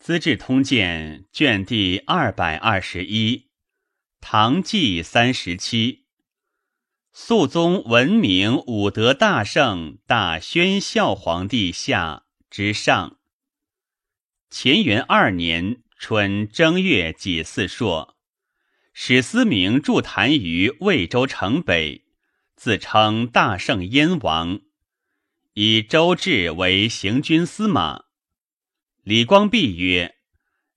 资治通鉴》卷第二百二十一，唐纪三十七。肃宗闻明武德大圣大宣孝皇帝下之上。乾元二年春正月己巳朔，史思明驻坛于魏州城北，自称大圣燕王，以周至为行军司马。李光弼曰：“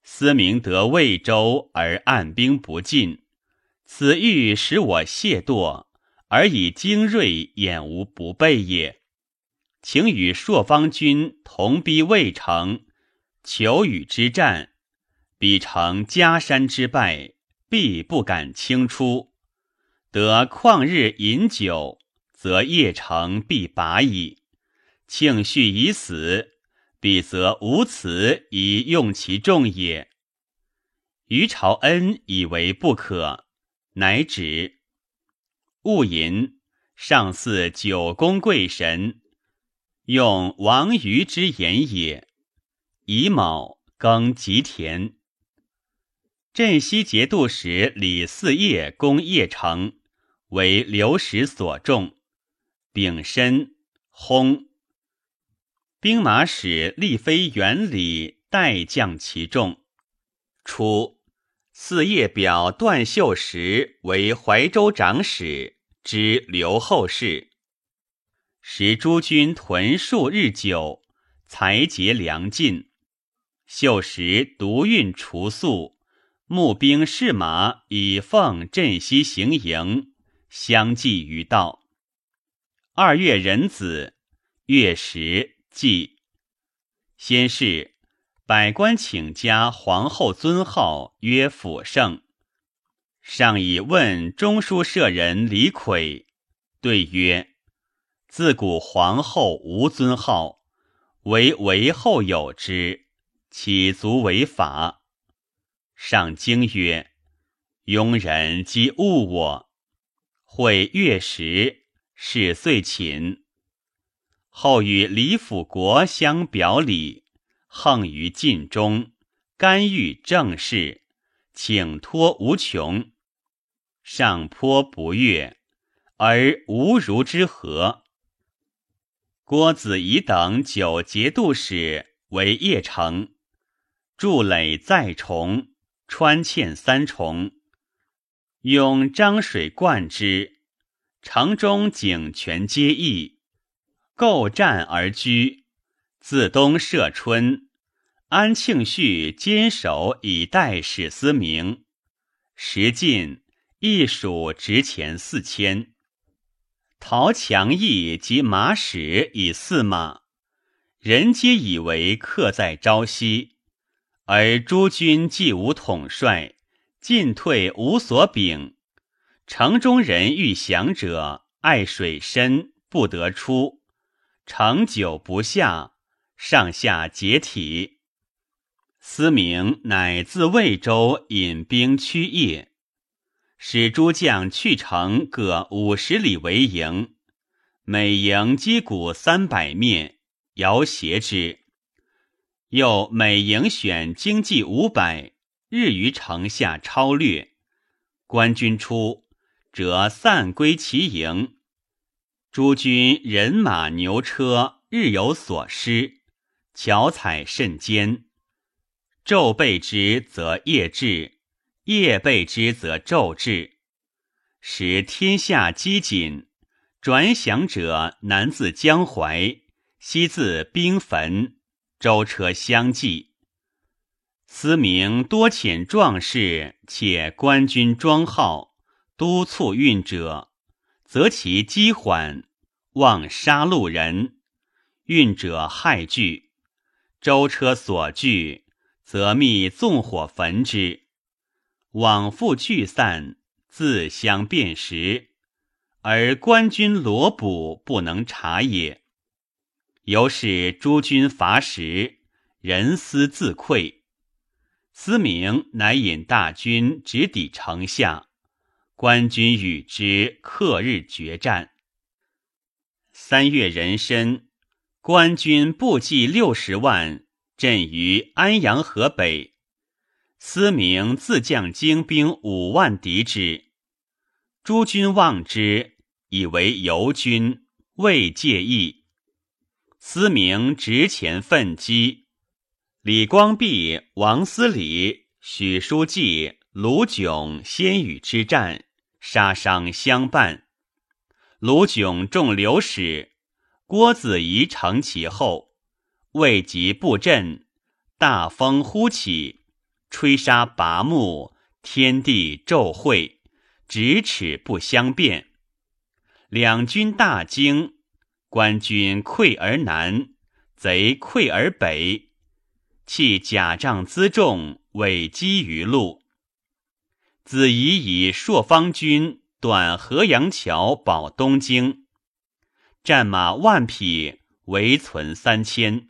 思明得魏州而按兵不进，此欲使我懈惰，而以精锐掩无不备也。请与朔方军同逼魏城，求与之战，彼成夹山之败，必不敢轻出。得旷日饮酒，则邺城必拔矣。庆绪已死。”彼则无辞以用其众也。于朝恩以为不可，乃止。戊寅，上祀九宫贵神，用王于之言也。乙卯，庚吉田。镇西节度使李嗣业攻邺城，为刘石所中。丙申，薨。兵马使立飞元礼代将其众。初，四叶表段秀实为怀州长史，知刘后事。时诸军屯戍日久，财竭粮尽。秀实独运除粟，募兵士马以奉镇西行营，相继于道。二月壬子，月食。祭，先是百官请加皇后尊号曰辅圣。上以问中书舍人李逵，对曰：“自古皇后无尊号，唯为后有之，岂足为法？”上惊曰：“庸人即误我。”会月时，是遂寝。后与李辅国相表里，横于晋中，干预政事，请托无穷。上颇不悦，而无如之何。郭子仪等九节度使为邺城，筑垒再重，穿堑三重，用漳水灌之，城中井泉皆溢。构战而居，自东涉春。安庆绪坚守以待史思明，时进，一蜀值钱四千。陶强义及马使以驷马，人皆以为客在朝夕，而诸军既无统帅，进退无所禀。城中人欲降者，爱水深，不得出。长久不下，上下解体。思明乃自魏州引兵驱邺，使诸将去城各五十里为营，每营击鼓三百面，摇挟之。又每营选精骑五百，日于城下超略。官军出，则散归其营。诸军人马牛车日有所失，巧采甚坚。昼备之则夜至，夜备之则昼至，使天下饥馑。转饷者南自江淮，西自兵坟，舟车相继。思明多遣壮士，且官军装号，督促运者。则其饥缓，望杀戮人；运者害惧，舟车所惧，则密纵火焚之。往复聚散，自相辨识，而官军罗卜不能察也。由是诸军乏食，人思自溃。思明乃引大军直抵城下。官军与之克日决战。三月壬申，官军步骑六十万，镇于安阳河北。司明自将精兵五万敌之，诸军望之，以为游军，未介意。司明直前奋击，李光弼、王思礼、许书记、卢炯先与之战，杀伤相伴。卢炯中流矢，郭子仪乘其后，未及布阵，大风忽起，吹沙拔木，天地骤会，咫尺不相辨。两军大惊，官军溃而南，贼溃而北，弃甲仗辎重，委击于路。子仪以朔方军。断河阳桥，保东京，战马万匹，唯存三千，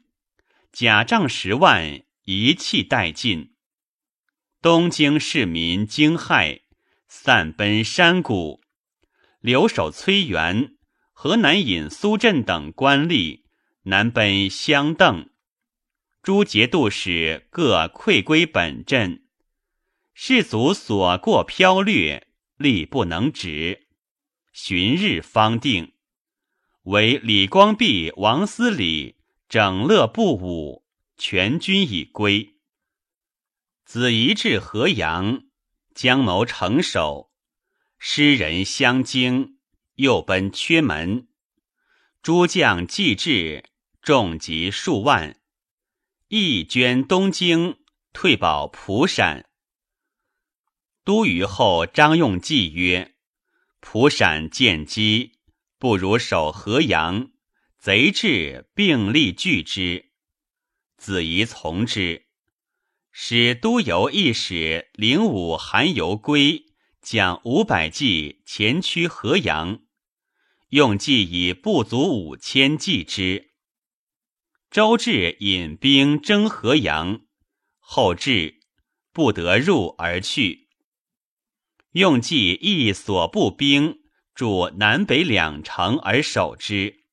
甲仗十万，一气殆尽。东京市民惊骇，散奔山谷。留守崔元、河南尹苏振等官吏南奔相邓，诸节度使各溃归本镇，士卒所过飘掠。力不能止，旬日方定。为李光弼、王思礼整乐不武，全军已归。子仪至河阳，将谋成守，诗人相惊，又奔缺门。诸将既至，众及数万，亦捐东京，退保蒲陕。都虞后，张用计曰：“蒲陕见机，不如守河阳。贼至，并力拒之。”子仪从之，使都邮一使领武韩游归，将五百骑前驱河阳。用计以不足五千计之。周至引兵征河阳，后至，不得入而去。用计亦所部兵驻南北两城而守之。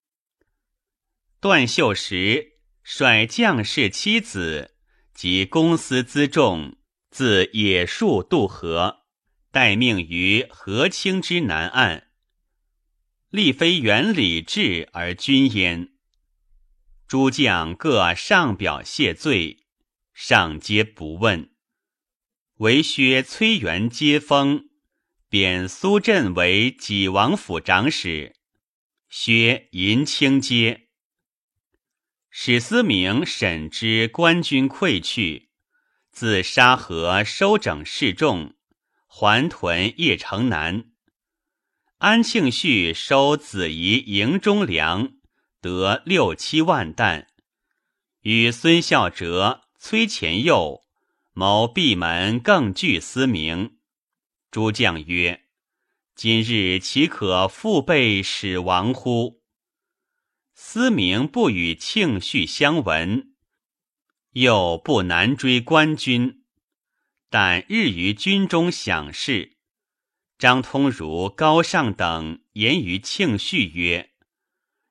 段秀实率将士妻子及公私辎重自野戍渡河，待命于河清之南岸。立非原礼制而君焉。诸将各上表谢罪，上皆不问。唯薛崔元接风。贬苏振为济王府长史，薛银青阶。史思明审知官军溃去，自沙河收整示众，还屯邺城南。安庆绪收子仪营中粮，得六七万担，与孙孝哲、崔乾佑谋闭门，更拒思明。诸将曰：“今日岂可复备使亡乎？”思明不与庆绪相闻，又不难追官军，但日于军中享事。张通儒、高尚等言于庆绪曰：“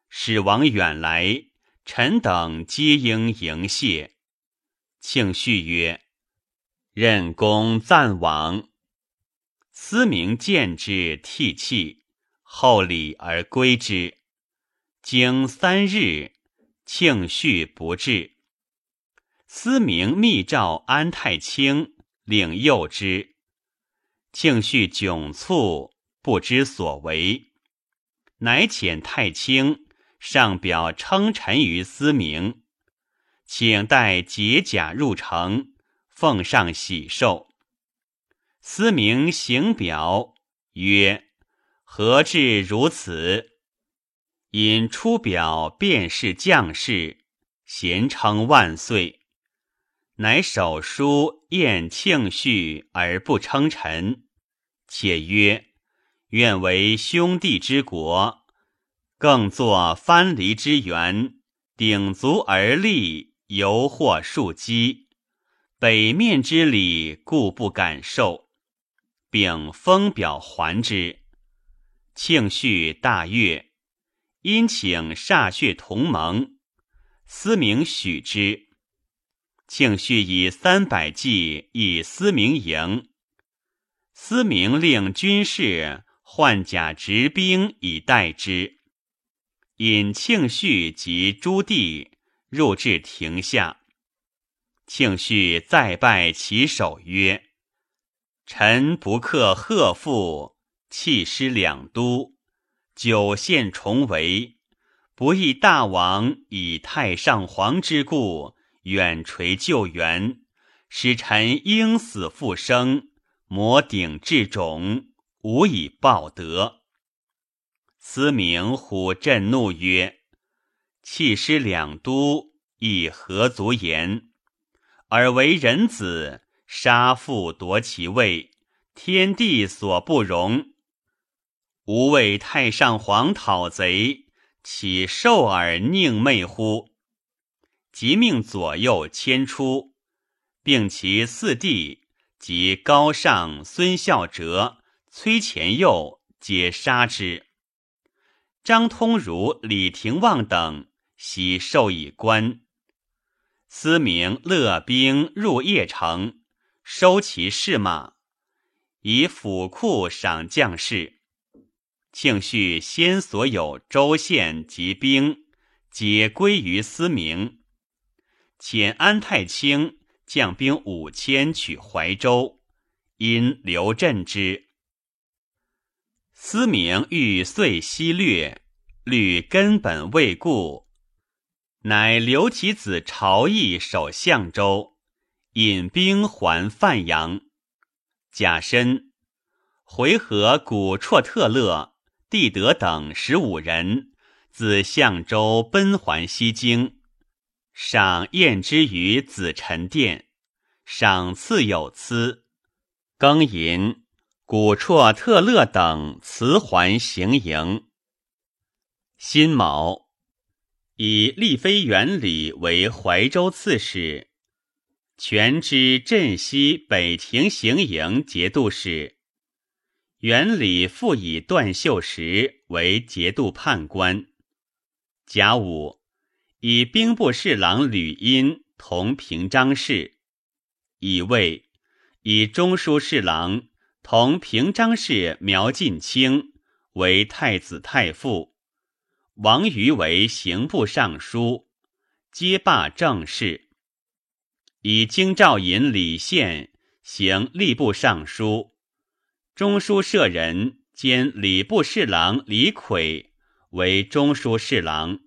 使王远来，臣等皆应迎谢。”庆绪曰：“任公暂往。”思明见之，涕泣，后礼而归之。经三日，庆绪不至。思明密诏安太清，领诱之。庆绪窘促，不知所为，乃遣太清上表称臣于思明，请待解甲入城，奉上喜寿。思明行表曰：“何至如此？”因出表便是将士，咸称万岁。乃手书宴庆绪而不称臣，且曰：“愿为兄弟之国，更作藩篱之源，鼎足而立，犹或庶几。北面之礼，故不敢受。”并封表还之，庆绪大悦，因请歃血同盟，思明许之。庆绪以三百骑以思明营，思明令军士换甲执兵以待之。引庆绪及朱棣入至庭下，庆绪再拜其首曰：“臣不克贺父，弃师两都，九县重围，不义大王以太上皇之故。”远垂救援，使臣应死复生，摩顶至冢，无以报德。司明虎震怒曰：“弃师两都，亦何足言？尔为人子，杀父夺其位，天地所不容。吾为太上皇讨贼，岂受尔宁昧乎？”即命左右迁出，并其四弟及高尚孙孝哲、崔前佑皆杀之。张通儒、李廷旺等悉授以官。司明勒兵入邺城，收其士马，以府库赏将士。庆绪先所有州县及兵，皆归于司明。遣安太清将兵五千取怀州，因刘镇之。司明欲遂西略，虑根本未固，乃留其子朝义守相州，引兵还范阳。甲申，回纥古绰特勒、地德等十五人自相州奔还西京。赏宴之于紫宸殿，赏赐有疵。庚寅，古绰特勒等辞还行营。辛卯，以立妃元礼为怀州刺史，权知镇西北庭行营节度使。元理复以段秀实为节度判官。甲午。以兵部侍郎吕殷同平章事，乙卫；以中书侍郎同平章事苗晋卿为太子太傅，王瑜为刑部尚书，皆罢政事。以京兆尹李宪行吏部尚书，中书舍人兼礼部侍郎李悧为中书侍郎。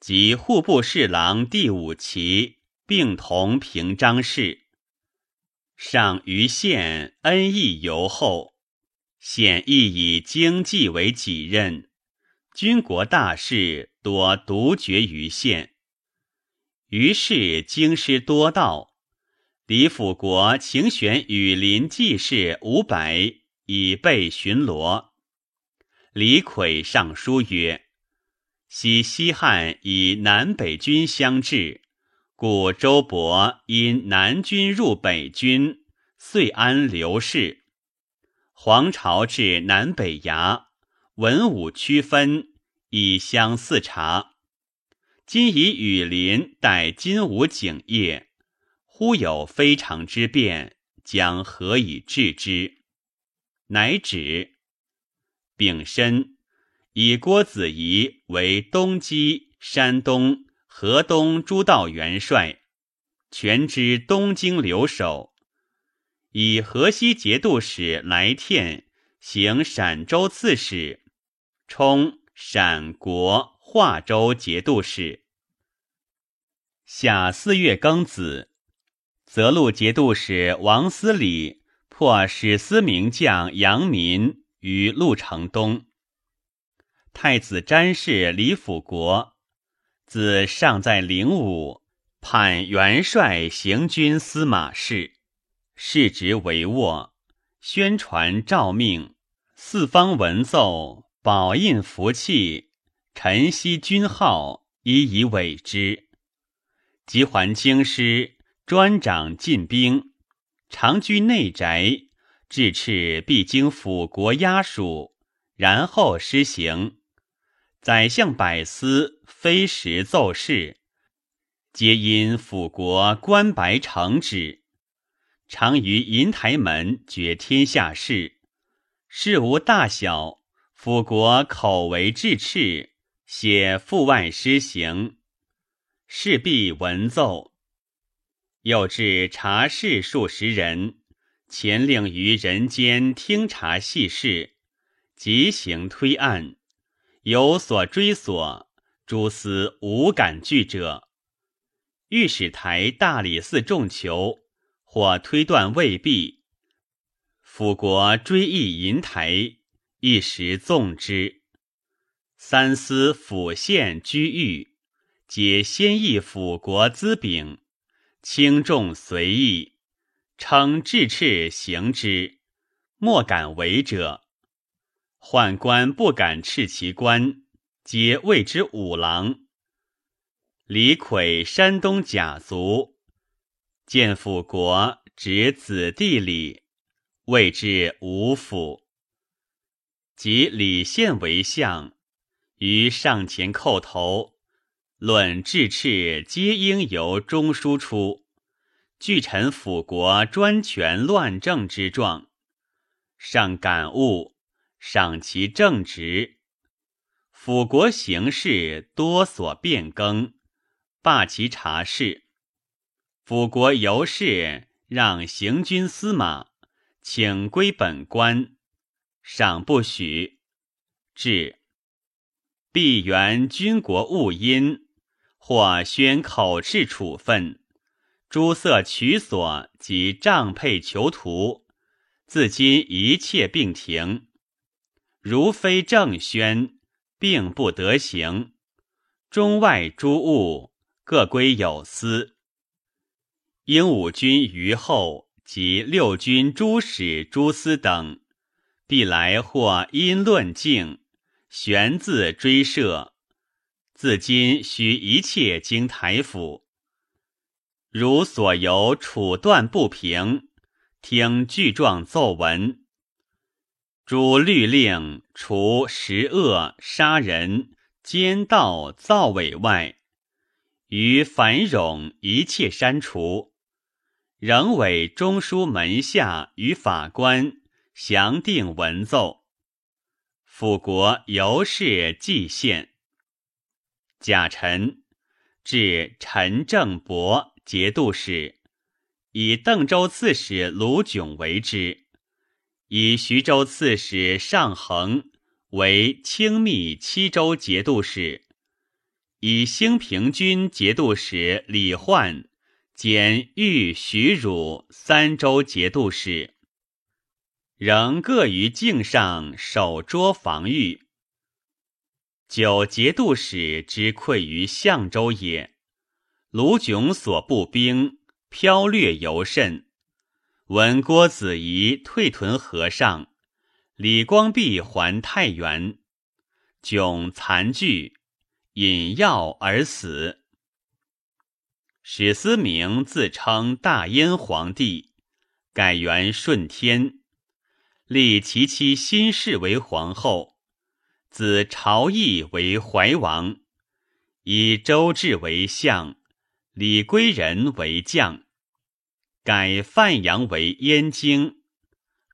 及户部侍郎第五旗并同平章事，上于县恩义尤厚，显亦以经济为己任，军国大事多独决于县。于是京师多道，李辅国请选羽林济士五百以备巡逻。李悧上书曰。昔西汉以南北军相制，故周勃因南军入北军，遂安刘氏。黄巢至南北衙，文武区分，以相似察。今以羽林代金吾景业，忽有非常之变，将何以治之？乃止。丙申。以郭子仪为东击山东、河东诸道元帅，全知东京留守；以河西节度使来天行陕州刺史，充陕国华州节度使。夏四月庚子，泽路节度使王思礼破史思名将杨民于潞城东。太子詹事李辅国，自尚在灵武，判元帅行军司马事，世职帷幄，宣传诏命，四方文奏，宝印符器，晨曦军号，一以委之。即还京师，专掌禁兵，常居内宅，至敕必经辅国押属，然后施行。宰相百司非时奏事，皆因辅国官白承旨，常于银台门决天下事，事无大小，辅国口为制敕，写阜外施行，事必闻奏。又至察事数十人，前令于人间听察细事，即行推案，有所追索，诸司无敢拒者。御史台大理寺众求，或推断未必。辅国追忆银台，一时纵之。三司府县居狱，皆先议辅国资禀，轻重随意，称治敕行之，莫敢违者。宦官不敢斥其官，皆谓之五郎。李逵，山东甲族，见辅国，指子弟礼，谓之五府。即李宪为相，于上前叩头，论治敕，皆应由中书出。据臣辅国专权乱政之状，上感悟，赏其正直。辅国行事多所变更。罢其察事，辅国由是让行军司马，请归本官，赏不许。至，必原军国务因，或宣口斥处分，诸色取所及帐配囚徒，自今一切并停。如非正宣，并不得行。中外诸物。各归有司。英武军余后及六军诸使、诸司等，必来或因论境，玄自追射。自今须一切经台府。如所由处断不平，听具状奏闻。诸律令除十恶、杀人、奸盗、造伪外。于繁冗一切删除，仍委中书门下与法官详定文奏。辅国由是蓟县。贾臣至陈正伯节度使，以邓州刺史卢炯为之，以徐州刺史尚衡为清密七州节度使。以兴平军节度使李焕兼豫徐汝三州节度使，仍各于境上守捉防御。九节度使之溃于相州也。卢炯所部兵飘掠尤甚。闻郭子仪退屯河上，李光弼还太原，炯残惧。饮药而死。史思明自称大燕皇帝，改元顺天，立其妻辛氏为皇后，子朝义为怀王，以周至为相，李归仁为将，改范阳为燕京，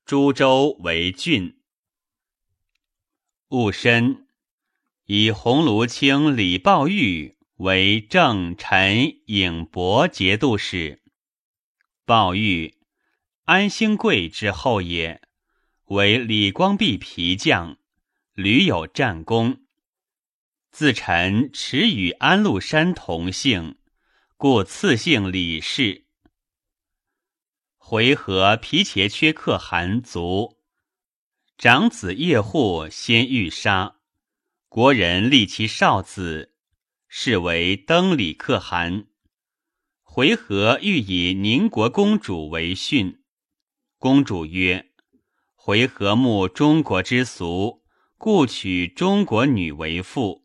株洲为郡。戊申。以鸿胪卿李抱玉为正陈颖博节度使。抱玉，安兴贵之后也，为李光弼皮将，屡有战功。自陈持与安禄山同姓，故赐姓李氏。回纥皮茄缺可汗卒，长子叶护先欲杀。国人立其少子，是为登礼可汗。回纥欲以宁国公主为训。公主曰：“回纥慕中国之俗，故娶中国女为妇。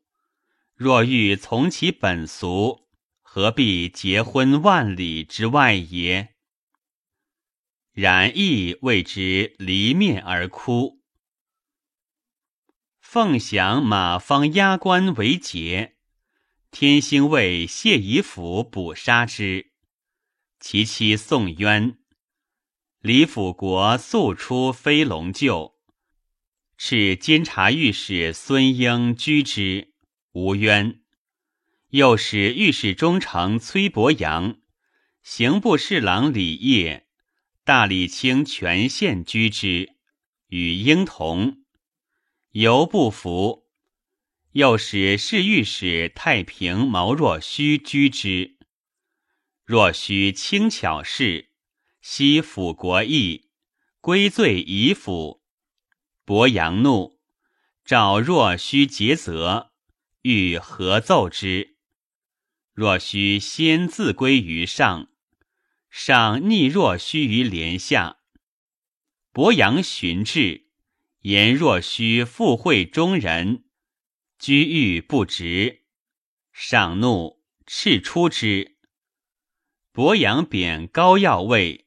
若欲从其本俗，何必结婚万里之外也？”然亦为之离面而哭。凤翔马方押官为节，天兴为谢以府捕杀之。其妻宋渊，李辅国素出飞龙厩，敕监察御史孙英居之，无冤。又使御史中丞崔伯阳、刑部侍郎李业、大理卿全宪居之，与婴同，犹不服。又使侍御史太平毛若虚居之。若虚轻巧事，悉辅国义，归罪夷府。伯阳怒，召若虚诘责，欲合奏之。若虚先自归于上，上逆若虚于帘下。伯阳寻至，言若虚附会中人。居欲不直，上怒，斥出之。伯阳贬高要位，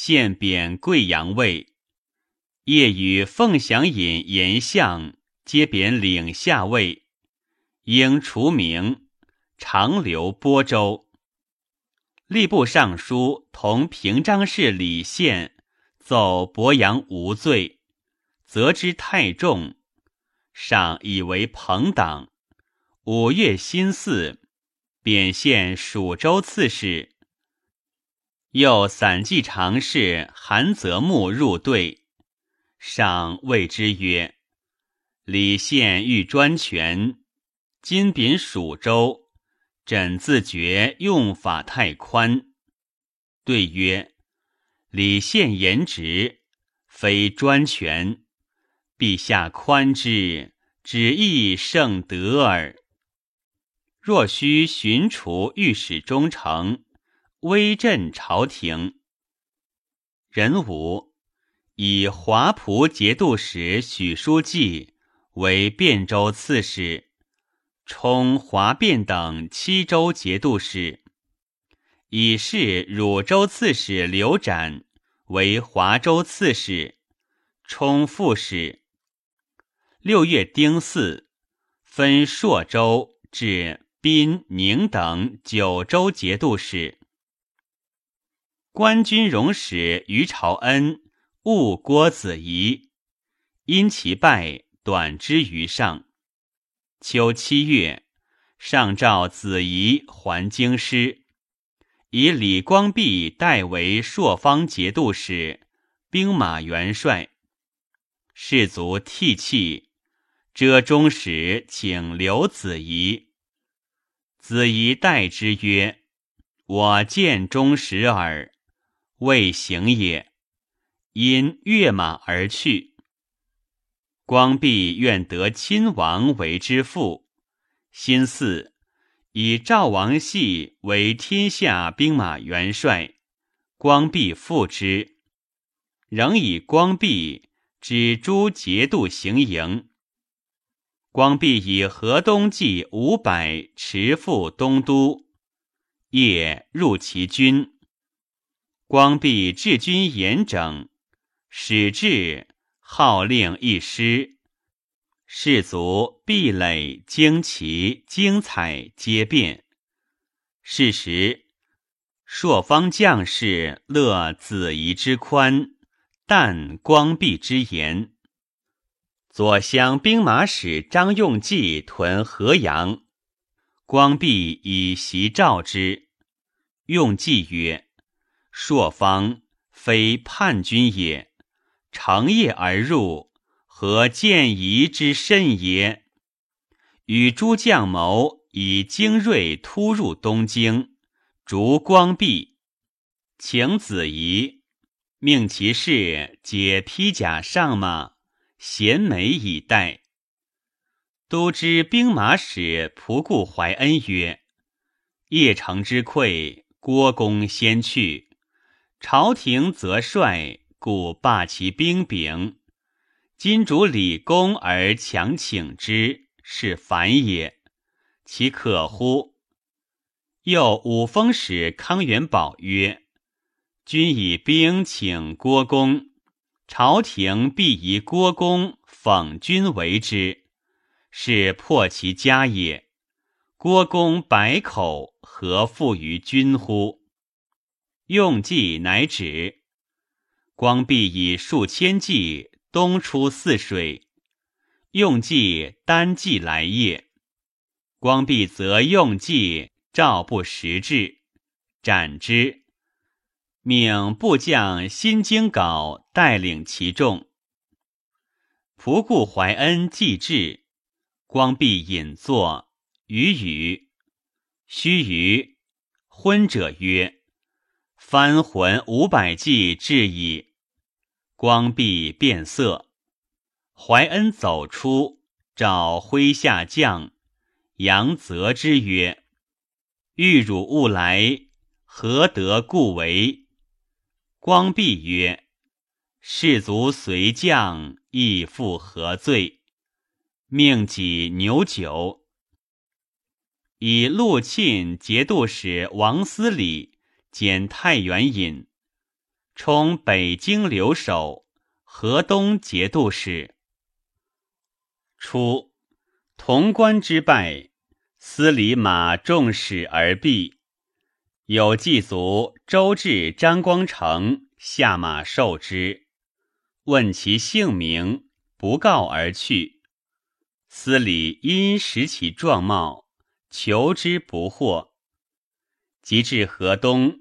现贬贵阳尉。夜与凤翔尹严相皆贬领下尉，应除名，长留播州。吏部尚书同平章事李宪奏伯阳无罪，责之太重。上以为朋党，五月辛巳，贬县蜀州刺史。又散骑常侍韩泽木入队，上谓之曰：“李宪欲专权，今贬蜀州，朕自觉用法太宽。”对曰：“李宪言直，非专权。”陛下宽之，只意圣德耳。若须寻除御史中丞，威震朝廷。人武以华仆节度使许书记为汴州刺史，充华汴等七州节度使。以是汝州刺史刘展为华州刺史，充副使。六月丁巳，分朔州至滨、宁等九州节度使。官军容使于朝恩误郭子仪，因其败，短之于上。秋七月，上诏子仪还京师，以李光弼代为朔方节度使、兵马元帅。士卒涕泣。遮中使请留子仪，子仪代之曰：“我见中使耳，未行也。”因跃马而去。光弼愿得亲王为之父，心巳，以赵王系为天下兵马元帅，光弼复之，仍以光弼指诸节度行营。光弼以河东计五百持赴东都，夜入其军。光弼治军严整，使至号令一师，士卒壁垒旌旗精彩皆变。是时，朔方将士乐子仪之宽，但光弼之严。左乡兵马使张用济屯河阳，光弼以袭召之。用计曰：“朔方非叛军也，乘夜而入，何见疑之甚也？”与诸将谋，以精锐突入东京，逐光弼，请子仪，命其士解披甲上马。衔枚以待。都知兵马使仆固怀恩曰：“邺城之溃，郭公先去，朝廷则率，故罢其兵柄。今主李公而强请之，是反也，其可乎？”又五封使康元宝曰：“君以兵请郭公。”朝廷必以郭公讽君为之，是破其家也。郭公百口，何负于君乎？用计乃止。光弼以数千骑东出泗水，用计单计来也。光弼则用计召不识至，斩之。命部将辛京镐带领其众。仆固怀恩既至，光弼引坐，语语。须臾，昏者曰：“翻魂五百骑至矣。”光弼变色，怀恩走出，召麾下将杨泽之曰：“欲汝勿来，何得故为？”光弼曰：“士卒随将，亦复何罪？”命己牛酒，以陆沁节度使王思礼兼太原尹。充北京留守，河东节度使。初，潼关之败，司礼马众矢而毙。有祭卒周至张光成下马受之，问其姓名，不告而去。司礼因识其状貌，求之不获。及至河东。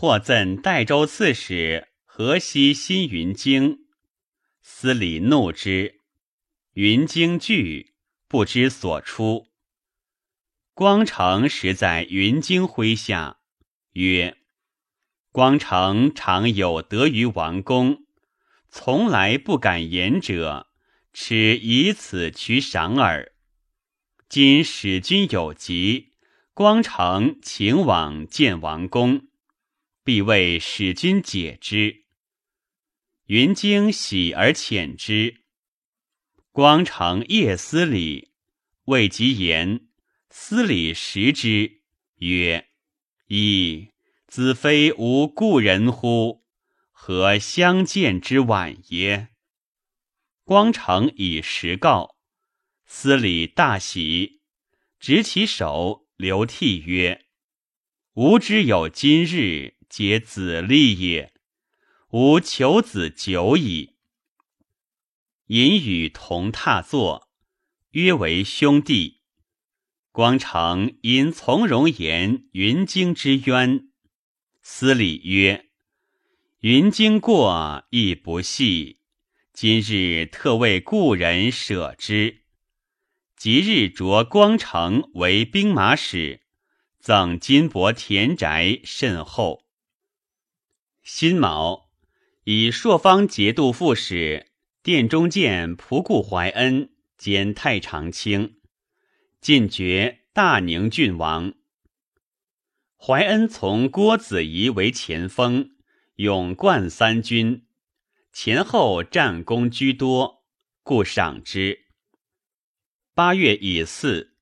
或赠代州刺史河西新云京，司礼怒之，云京惧，不知所出。光成实在云京麾下，曰：“光成常有德于王公，从来不敢言者，耻以此取赏耳。今使君有疾，光成请往见王公。”必为使君解之。云经喜而遣之。光成夜思礼，未及言，思礼食之，曰：“噫！子非无故人乎？何相见之晚耶？”光成以实告，思礼大喜，执其手，流涕曰：“吾之有今日。”皆子立也，吾求子久矣。隐与同榻坐，约为兄弟。光成因从容言云经之冤，司礼曰：“云经过亦不细，今日特为故人舍之。即日着光成为兵马使，赠金帛田宅甚厚。”辛卯，以朔方节度副使、殿中监仆固怀恩兼太常卿，进爵大宁郡王。怀恩从郭子仪为前锋，勇冠三军，前后战功居多，故赏之。八月乙巳，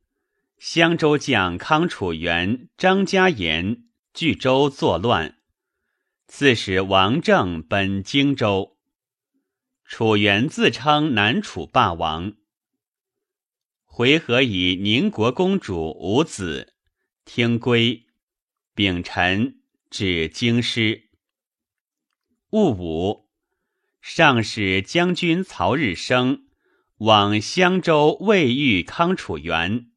襄州将康楚元、张家言据州作乱。刺史王政本荆州，楚元自称南楚霸王。回纥以宁国公主无子，听归，秉臣至京师。戊午，上使将军曹日升往襄州未遇康楚元，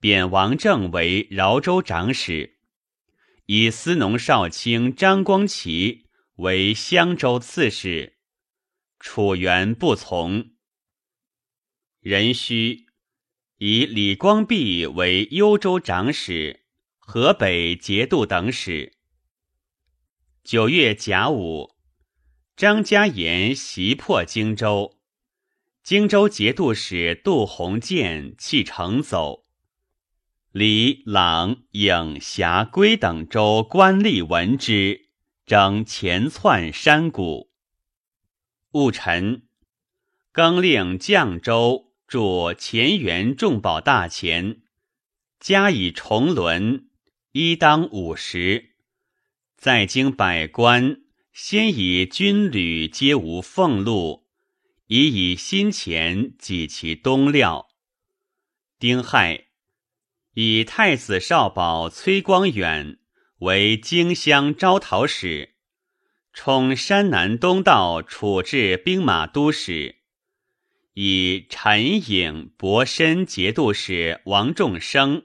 贬王政为饶州长史。以司农少卿张光启为襄州刺史，楚元不从。壬戌，以李光弼为幽州长史、河北节度等使。九月甲午，张家言袭破荆州，荆州节度使杜鸿渐弃城走。李朗、颍、峡、归等州官吏闻之，争前窜山谷。戊辰，更令绛州驻前元重宝大钱，加以重轮，一当五十。在京百官，先以军旅皆无俸禄，以以新钱给其东料。丁亥。以太子少保崔光远为荆襄招讨使，充山南东道处置兵马都使。以陈颖、博深节度使王仲生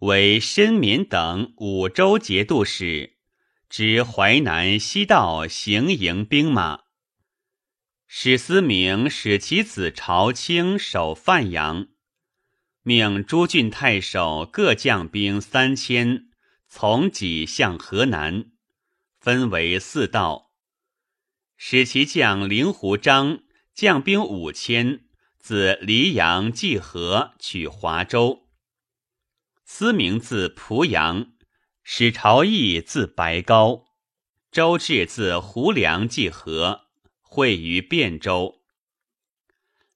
为申民等五州节度使，知淮南西道行营兵马。史思明使其子朝清守范阳，命诸郡太守各将兵三千，从己向河南，分为四道，使其将灵狐章。将兵五千，自黎阳济河取华州。思明自濮阳，使朝义自白高，周至自胡梁济河，会于汴州。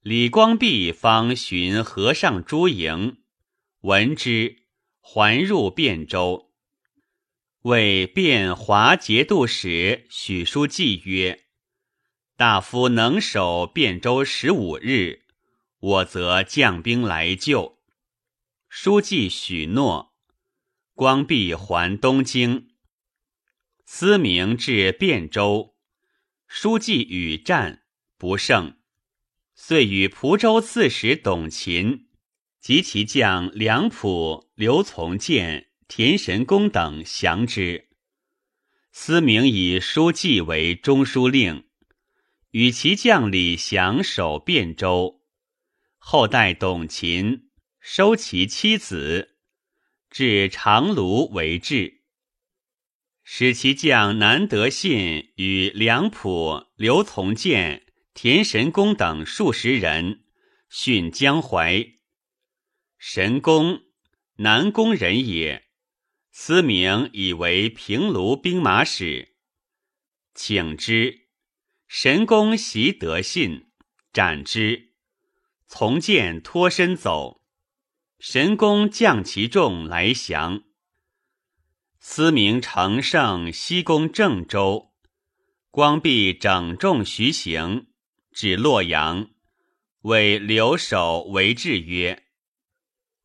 李光弼方寻河上诸营，闻之，还入汴州，为汴华节度使许书记曰。大夫能守汴州十五日，我则将兵来救。书记许诺。光弼还东京。思明至汴州，书记与战不胜，遂与蒲州刺史董勤及其将梁普、刘从谏、田神公等降之。思明以书记为中书令。与其将李祥守汴州，后代董勤收其妻子，至长芦为质，使其将南德信与梁普、刘从谏、田神公等数十人殉江淮。神公南宫人也，思明以为平卢兵马使，请之。神功袭德信，斩之。从剑脱身走。神功降其众来降。思明乘胜西攻郑州，光弼整众徐行，至洛阳，为留守为质曰：“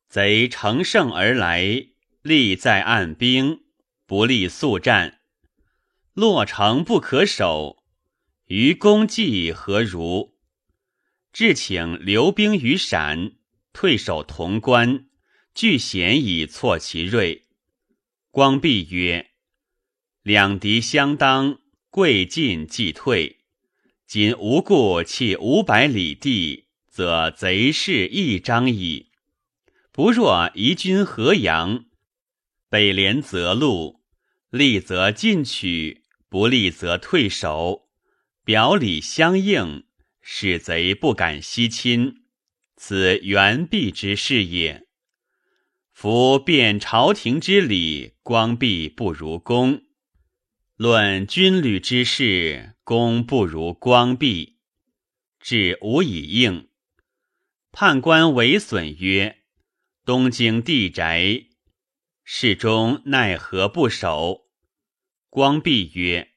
贼乘胜而来，利在岸兵，不利速战。洛城不可守。”于公计何如？至请留兵于陕，退守潼关，据险以挫其锐。光弼曰：“两敌相当，贵进即退。今无故弃五百里地，则贼势亦张矣。不若移军河阳，北连泽路，利则进取，不利则退守。”表里相应，使贼不敢西侵，此原必之事也。夫辨朝廷之礼，光弼不如公；论军旅之事，公不如光弼。至无以应。判官为损曰：“东京地宅，侍中奈何不守？”光弼曰：“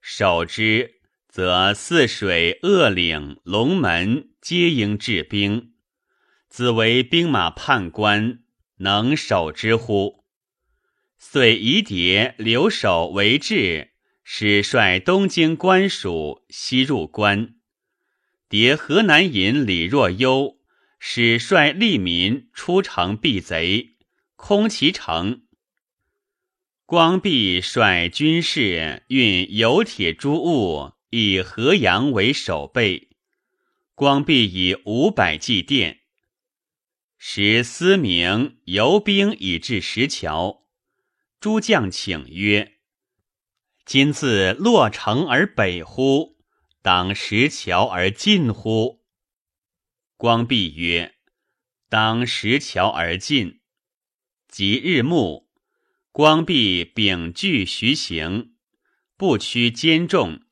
守之。”则泗水、鄂岭、龙门皆应治兵，子为兵马判官，能守之乎？遂移迭留守为质，使率东京官署西入关；迭河南尹李若幽，使率吏民出城避贼，空其城。光弼率军士运油铁诸物。以河阳为守备，光弼以五百骑殿。使思明游兵以至石桥，诸将请曰：“今自洛城而北乎？当石桥而进乎？”光弼曰：“当石桥而进。”即日暮，光弼秉具徐行，不屈坚重。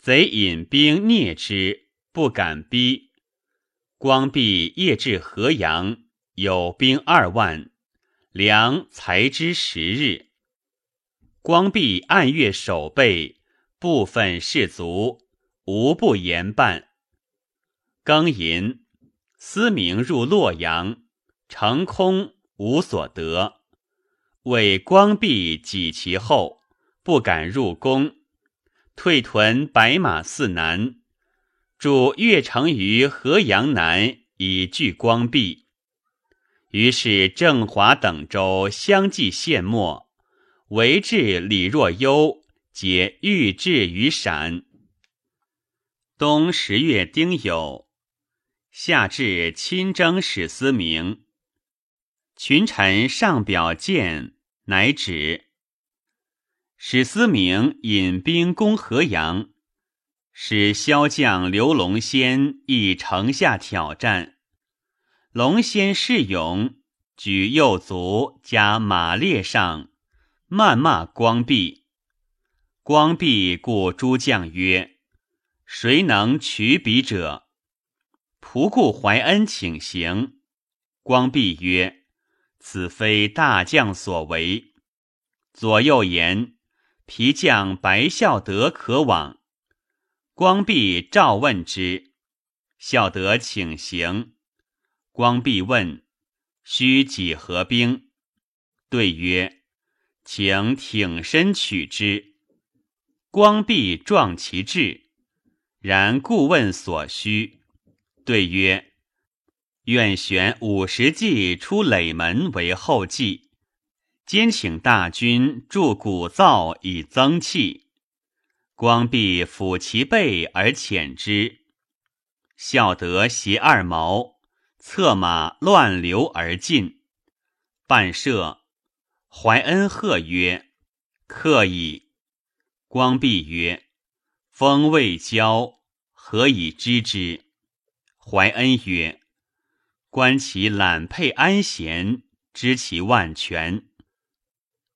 贼引兵啮之，不敢逼。光弼夜至河阳，有兵二万，粮才之十日。光弼按月守备，部分士卒无不严办。庚寅，思明入洛阳，城空无所得。为光弼己其后，不敢入宫，退屯白马寺南，驻越城于河阳南，以拒光弼。于是郑华等州相继陷没，为至李若幽，皆欲至于陕。冬十月丁酉，夏至亲征史思明。群臣上表谏，乃止。史思明引兵攻河阳，使骁将刘龙先诣城下挑战。龙先士勇，举右足加马列上，谩骂光弼。光弼故诸将曰。谁能取彼者？仆固怀恩请行。光弼曰：“此非大将所为。”左右言：“皮将白孝德可往。”光弼召问之，孝德请行。光弼问：“须几何兵？”对曰：“请挺身取之。”光弼壮其志。然故问所需，对曰：“愿选五十骑出垒门为后继，兼请大军筑鼓噪以增气。”光弼抚其背而遣之。孝德携二矛，策马乱流而进。半射，怀恩贺曰：“客矣。”光弼曰。风未交，何以知之？怀恩曰：“观其揽佩安闲，知其万全。”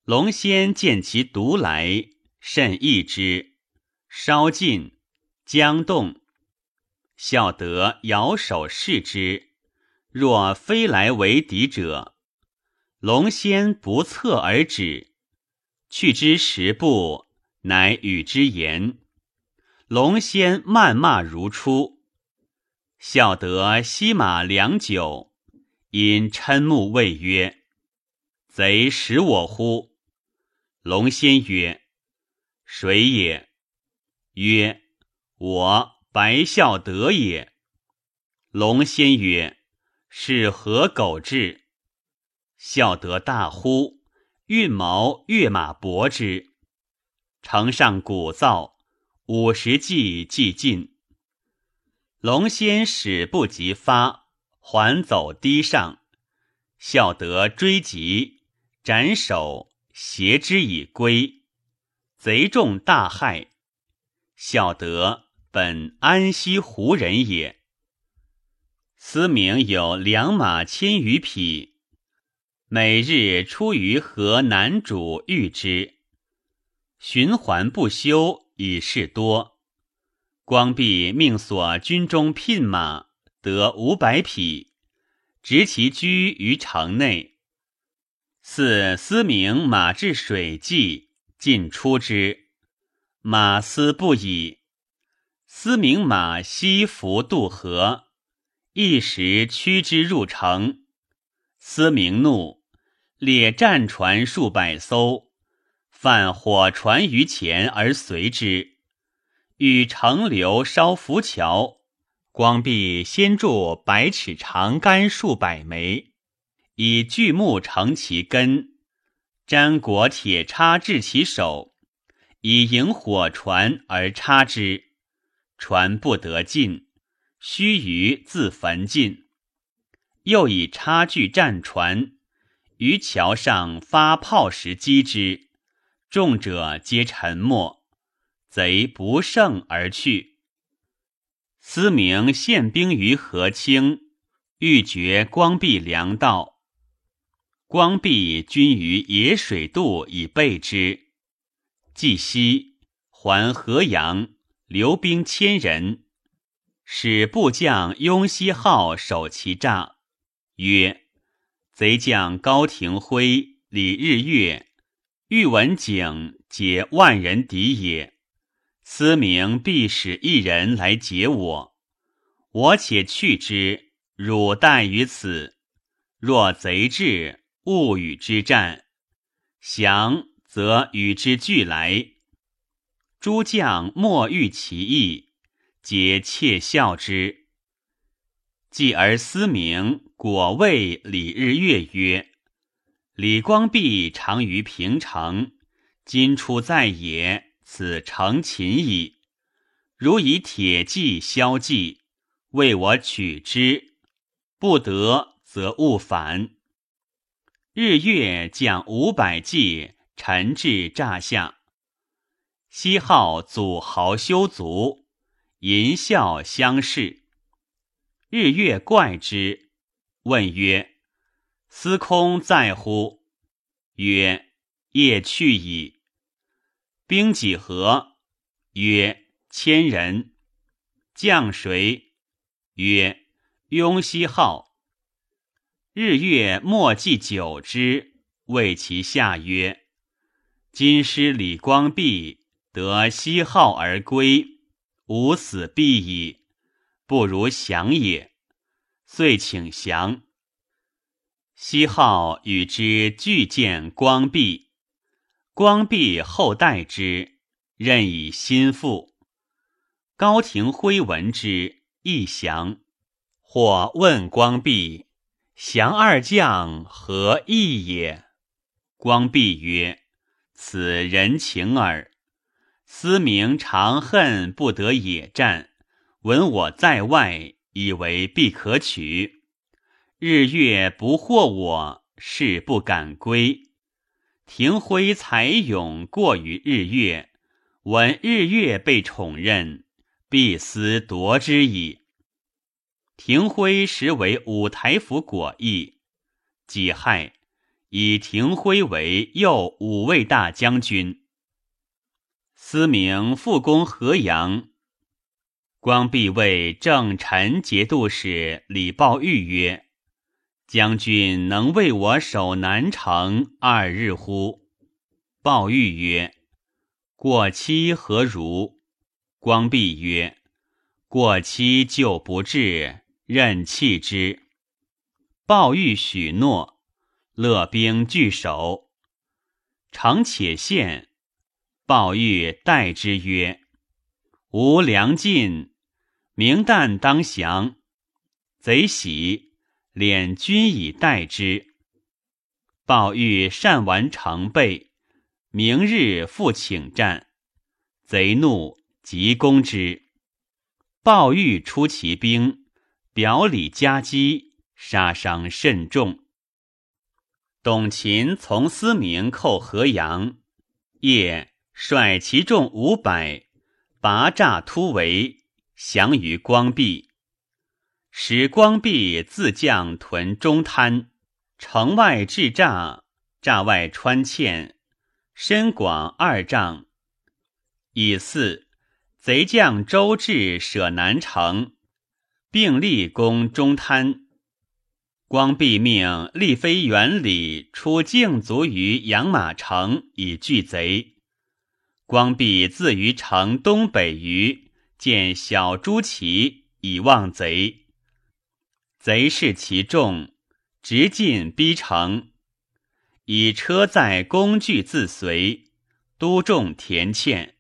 龙仙见其独来，甚异之。稍近，将动。孝德摇手视之，若非来为敌者。龙仙不测而止，去之十步，乃与之言。龙仙谩骂如初，孝德息马良久，因嗔目谓曰：“贼使我乎？”龙仙曰：“谁也？”曰：“我白孝德也。”龙仙曰：“是何狗志？”孝德大呼，运矛跃马搏之，城上鼓噪。五十骑既尽，龙仙使不及发，还走堤上。孝德追及，斩首，挟之以归。贼众大骇。孝德本安西胡人也。思明有良马千余匹，每日出于河南渚遇之，循环不休。以事多，光弼命所军中聘马，得五百匹，执其居于城内。四思明马至水际，尽出之，马思不已。思明马西伏渡河，一时驱之入城。思明怒，列战船数百艘。犯火船于前而随之，与乘流烧浮桥。光弼先筑百尺长杆数百枚，以巨木成其根，粘裹铁叉至其首，以迎火船而插之。船不得进，须臾自焚尽。又以叉具战船，于桥上发炮时击之。众者皆沉默，贼不胜而去。思明献兵于河清，欲绝光弼粮道。光弼军于野水渡以备之。既西还河阳，留兵千人，使部将雍西号守其栅，曰：“贼将高廷辉、李日月。”欲闻景，皆万人敌也。思明必使一人来解我，我且去之。汝待于此。若贼至，勿与之战。降则与之俱来。诸将莫欲其意，皆窃笑之。继而思明果谓李日月曰：“李光弼常于平城，今出在野，此成擒矣。如以铁骑消骑，为我取之，不得则勿反。”日月将五百骑陈至栅下。西号祖豪修足，淫笑相视。日月怪之，问曰：“司空在乎？”曰：“夜去矣。”兵几何？曰：“千人。”将谁？曰：“雍西号。”日月莫计久之，谓其下曰：“今师李光弼。”得西号而归，吾死必矣。不如降也。遂请降。西号与之俱见光弼，光弼后代之，任以心腹。高廷辉闻之，亦降。或问光弼：“降二将何意也？”光弼曰：“此人情耳。”思明长恨不得野战，闻我在外，以为必可取。日月不惑我，誓不敢归。庭辉才勇过于日月，闻日月被宠任，必思夺之矣。庭辉实为五台府果毅，己亥，以庭辉为右五位大将军。思明复攻河阳，光弼谓正臣节度使李抱玉曰：“将军能为我守南城二日乎？”抱玉曰：“过期何如？”光弼曰：“过期就不至，任弃之。”抱玉许诺，勒兵据守，城且陷。鲍玉待之曰：“吾粮尽，明旦当降。”贼喜，敛军以待之。鲍玉善完城备，明日复请战。贼怒，急攻之。鲍玉出其兵，表里夹击，杀伤甚重。董秦从思明寇河阳，夜。率其众五百，拔栅突围，降于光弼。使光弼自将屯中滩，城外置栅，栅外穿堑，深广二丈。以四贼将周至舍南城，并立攻中滩。光弼命立飞元礼出境卒于养马城，以拒贼。光弼自于城东北隅见小朱旗，以望贼。贼视其众，直进逼城，以车载工具自随，都众田堑，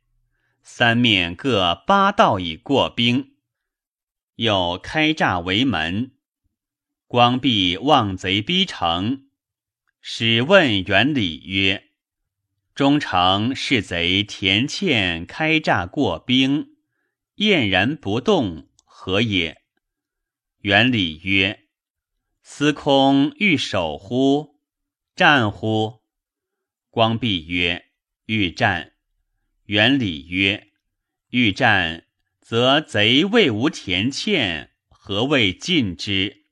三面各八道以过兵，又开栅为门。光弼望贼逼城，使问元礼曰。中城是贼田堑开栅过兵，晏然不动，何也？元礼曰：“司空欲守乎？战乎？”光弼曰：“欲战。”元礼曰：“欲战，则贼未无田堑，何谓进之？”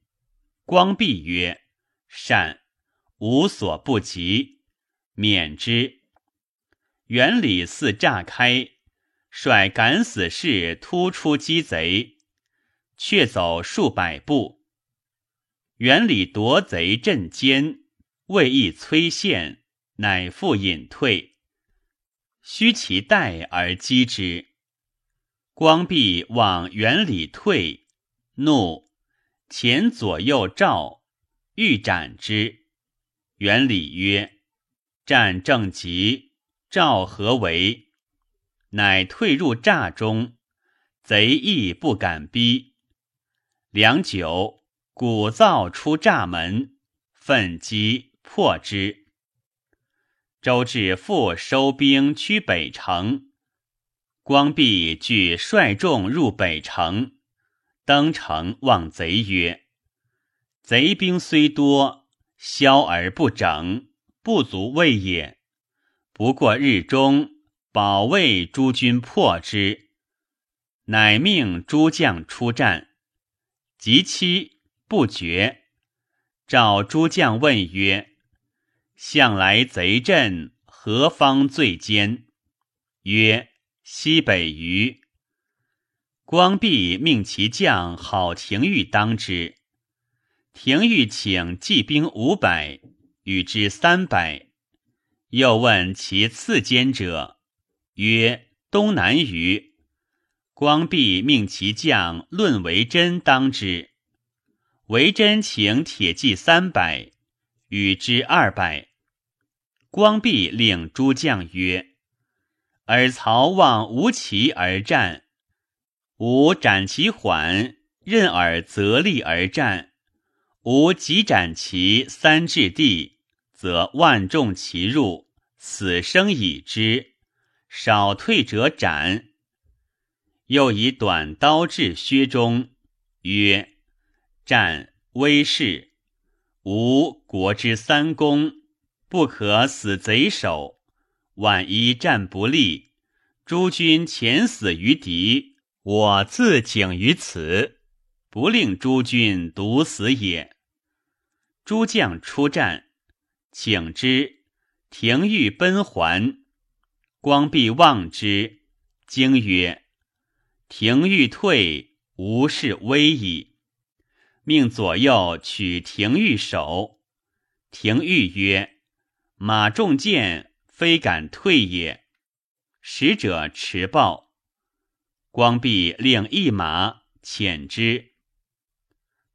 光弼曰：“善，无所不及，免之。”原里似炸开，率敢死士突出击贼，却走数百步。原里夺贼阵间，未易摧陷，乃复隐退。虚其待而击之。光弼往原里退，怒，前左右照，欲斩之。元礼曰：“战正急，赵何为？”乃退入栅中，贼亦不敢逼。良久，鼓噪出栅门，奋击破之。周至复收兵趋北城，光弼俱率众入北城，登城望贼曰：“贼兵虽多，消而不整，不足畏也。不过日中。”保卫诸军破之，乃命诸将出战。及期不决，召诸将问曰：“向来贼阵何方最坚？”曰：“西北隅。”光弼命其将郝廷玉当之。廷玉请骑兵五百，与之三百。又问其次坚者。曰：东南隅，光弼命其将论为真当之。为真请铁骑三百，与之二百。光弼令诸将曰：尔曹望无骑而战，吾斩其缓，任尔择利而战。吾即斩其三至地，则万众齐入，死生已之。少退者斩。又以短刀至薛中，曰：“战威势，吾国之三公，不可死贼手。万一战不利，诸军前死于敌，我自警于此，不令诸军独死也。”诸将出战，请之，廷欲奔还。光弼望之，惊曰：“廷欲退，无事危矣。”命左右取廷玉首。廷玉曰：“马中箭，非敢退也。”使者持报。光弼令一马遣之。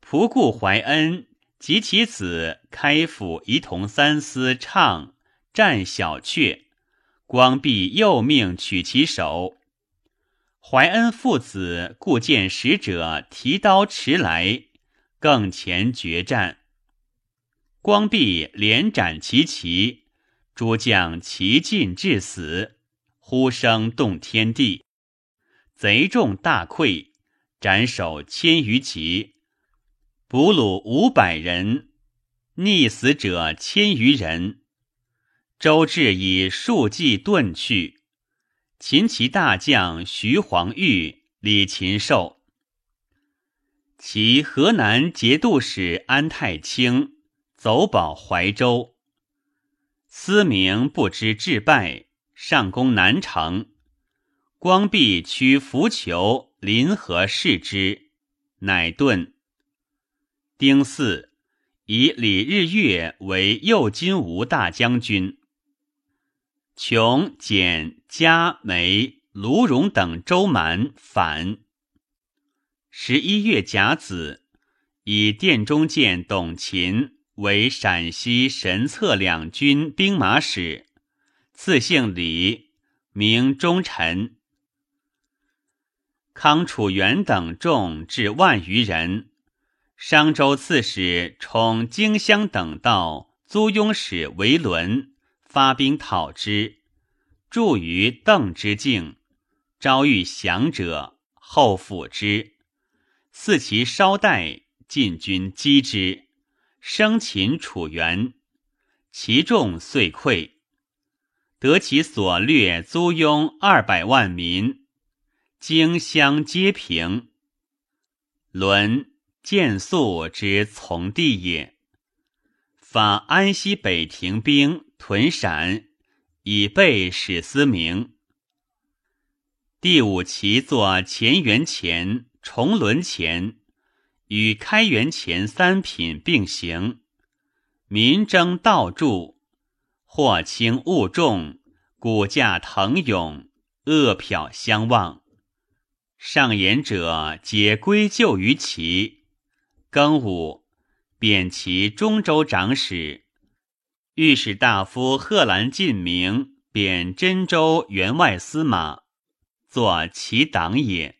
仆固怀恩及其子开府仪同三司唱战小阙。光弼又命取其首，怀恩父子故见使者提刀持来，更前决战。光弼连斩其旗，诸将齐进致死，呼声动天地。贼众大溃，斩首千余骑，俘虏五百人，溺死者千余人。周至以数骑遁去，秦齐大将徐黄玉、李禽寿，其河南节度使安太清走保怀州，思明不知致败，上攻南城。光弼驱浮囚临河视之，乃遁。丁巳，以李日月为右金吾大将军。琼、简、嘉、梅、卢荣等周蛮反。十一月甲子，以殿中监董勤为陕西神策两军兵马使，赐姓李，名忠臣。康楚元等众至万余人。商州刺史充荆襄等道租庸使为伦。发兵讨之，驻于邓之境，招遇降者，后抚之。似其稍待，晋军击之，生擒楚元，其众遂溃，得其所掠租庸二百万民，荆襄皆平。伦建肃之从弟也，法安西北庭兵。屯陕，以备史思明。第五旗作乾元前、重轮前，与开元前三品并行。民争道助，或轻物重，骨架腾涌，恶殍相望。上言者皆归咎于其。庚午，贬其中州长史。御史大夫贺兰进明贬真州员外司马，作其党也。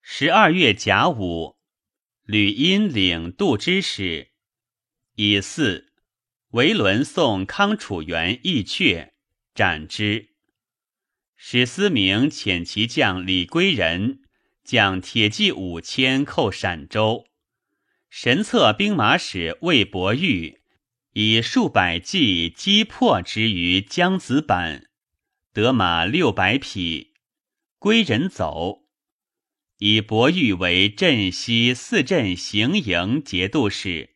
十二月甲午，吕因领度之使，以四维伦送康楚元义阙，斩之。史思明遣其将李归仁将铁骑五千寇陕州，神策兵马使魏伯玉以数百骑击破之于江子坂，得马六百匹，归人走。以伯玉为镇西四镇行营节度使。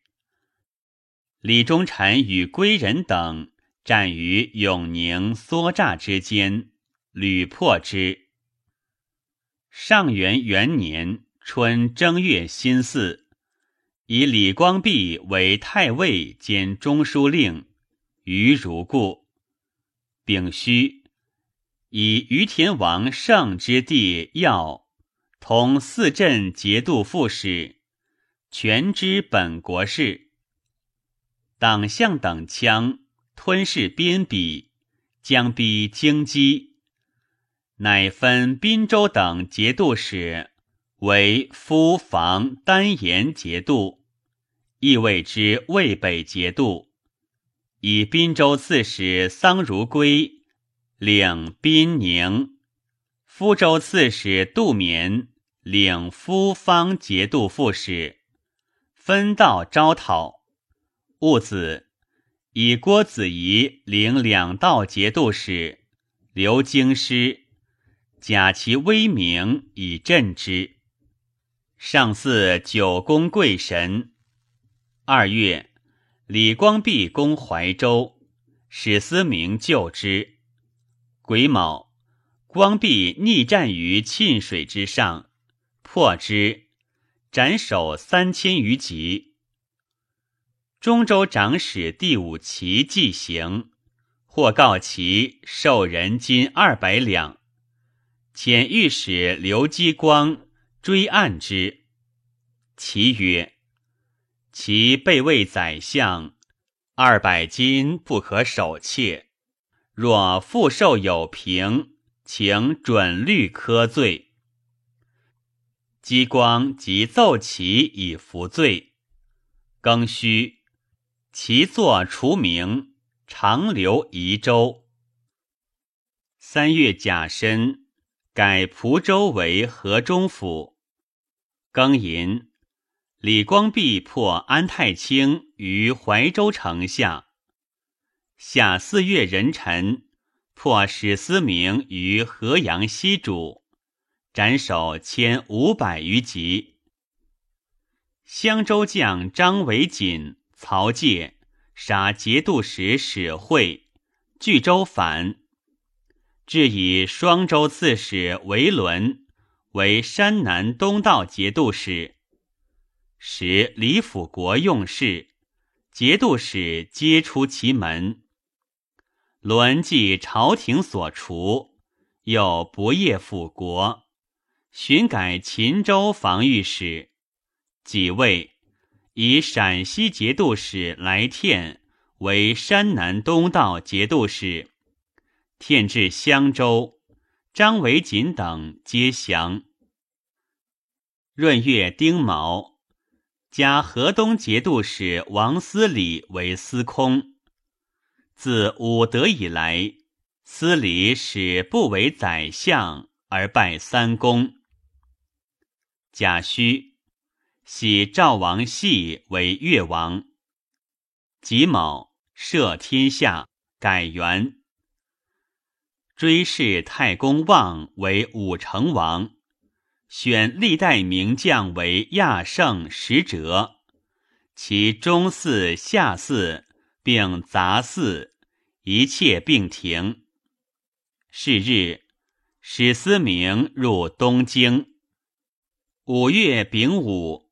李忠臣与归人等战于永宁、梭栅之间。屡破之。上元元年春正月辛巳，以李光弼为太尉兼中书令，于如故。丙戌，以于田王上之弟耀同四镇节度副使，全知本国事。党项等羌吞噬边鄙，将逼京畿。乃分滨州等节度使为夫房丹延节度，亦谓之渭北节度。以滨州刺史桑如圭领滨宁，夫州刺史杜勉领夫方节度副使，分道招讨。戊子，以郭子仪领两道节度使，留京师。假其威名以镇之。上巳，九宫贵神。二月，李光弼攻怀州，史思明救之。癸卯，光弼逆战于沁水之上，破之，斩首三千余级。中州长史第五旗既行，或告其受人金二百两。遣御史刘基光追按之，其曰：“其被位宰相，二百金不可守妾。若复受有凭，请准律科罪。”激光即奏其以服罪。庚戌，其作除名，长留宜州。三月甲申。改蒲州为河中府。庚寅，李光弼破安太清于怀州城下。夏四月壬辰，破史思明于河阳西渚，斩首千五百余级。襄州将张维锦、曹介杀节度使史惠，据州反。至以双州刺史韦伦为山南东道节度使，使李辅国用事，节度使皆出其门。伦继朝廷所除，又不业辅国，寻改秦州防御使，即位，以陕西节度使来天为山南东道节度使。骗至襄州，张维锦等皆降。闰月丁卯，加河东节度使王思礼为司空。自武德以来，司礼始不为宰相，而拜三公。甲戌，喜赵王系为越王。己卯，赦天下，改元。追谥太公望为武成王，选历代名将为亚圣使者，其中祀、下祀并杂祀，一切并停。是日，史思明入东京。五月丙午，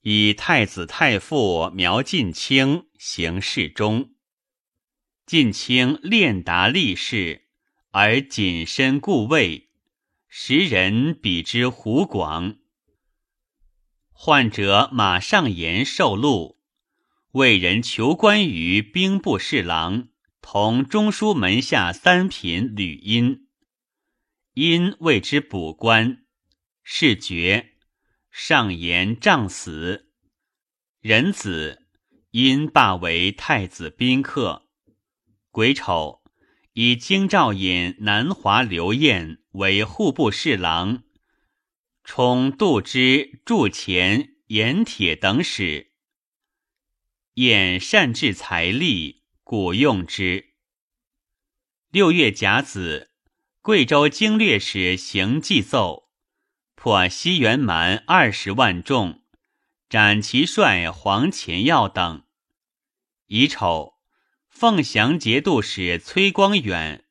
以太子太傅苗晋卿行侍中。晋卿练达力士。而谨身故位，时人比之湖广。患者马上言受禄，为人求官于兵部侍郎，同中书门下三品吕因。因为之补官，是爵。上言杖死。人子因罢为太子宾客。癸丑，以京兆尹南华刘晏为户部侍郎，充度之、铸钱、盐铁等使。晏善治财力，故用之。六月甲子，贵州经略使邢继奏，破西元蛮二十万众，斩其帅黄潜耀等。乙丑。凤翔节度使崔光远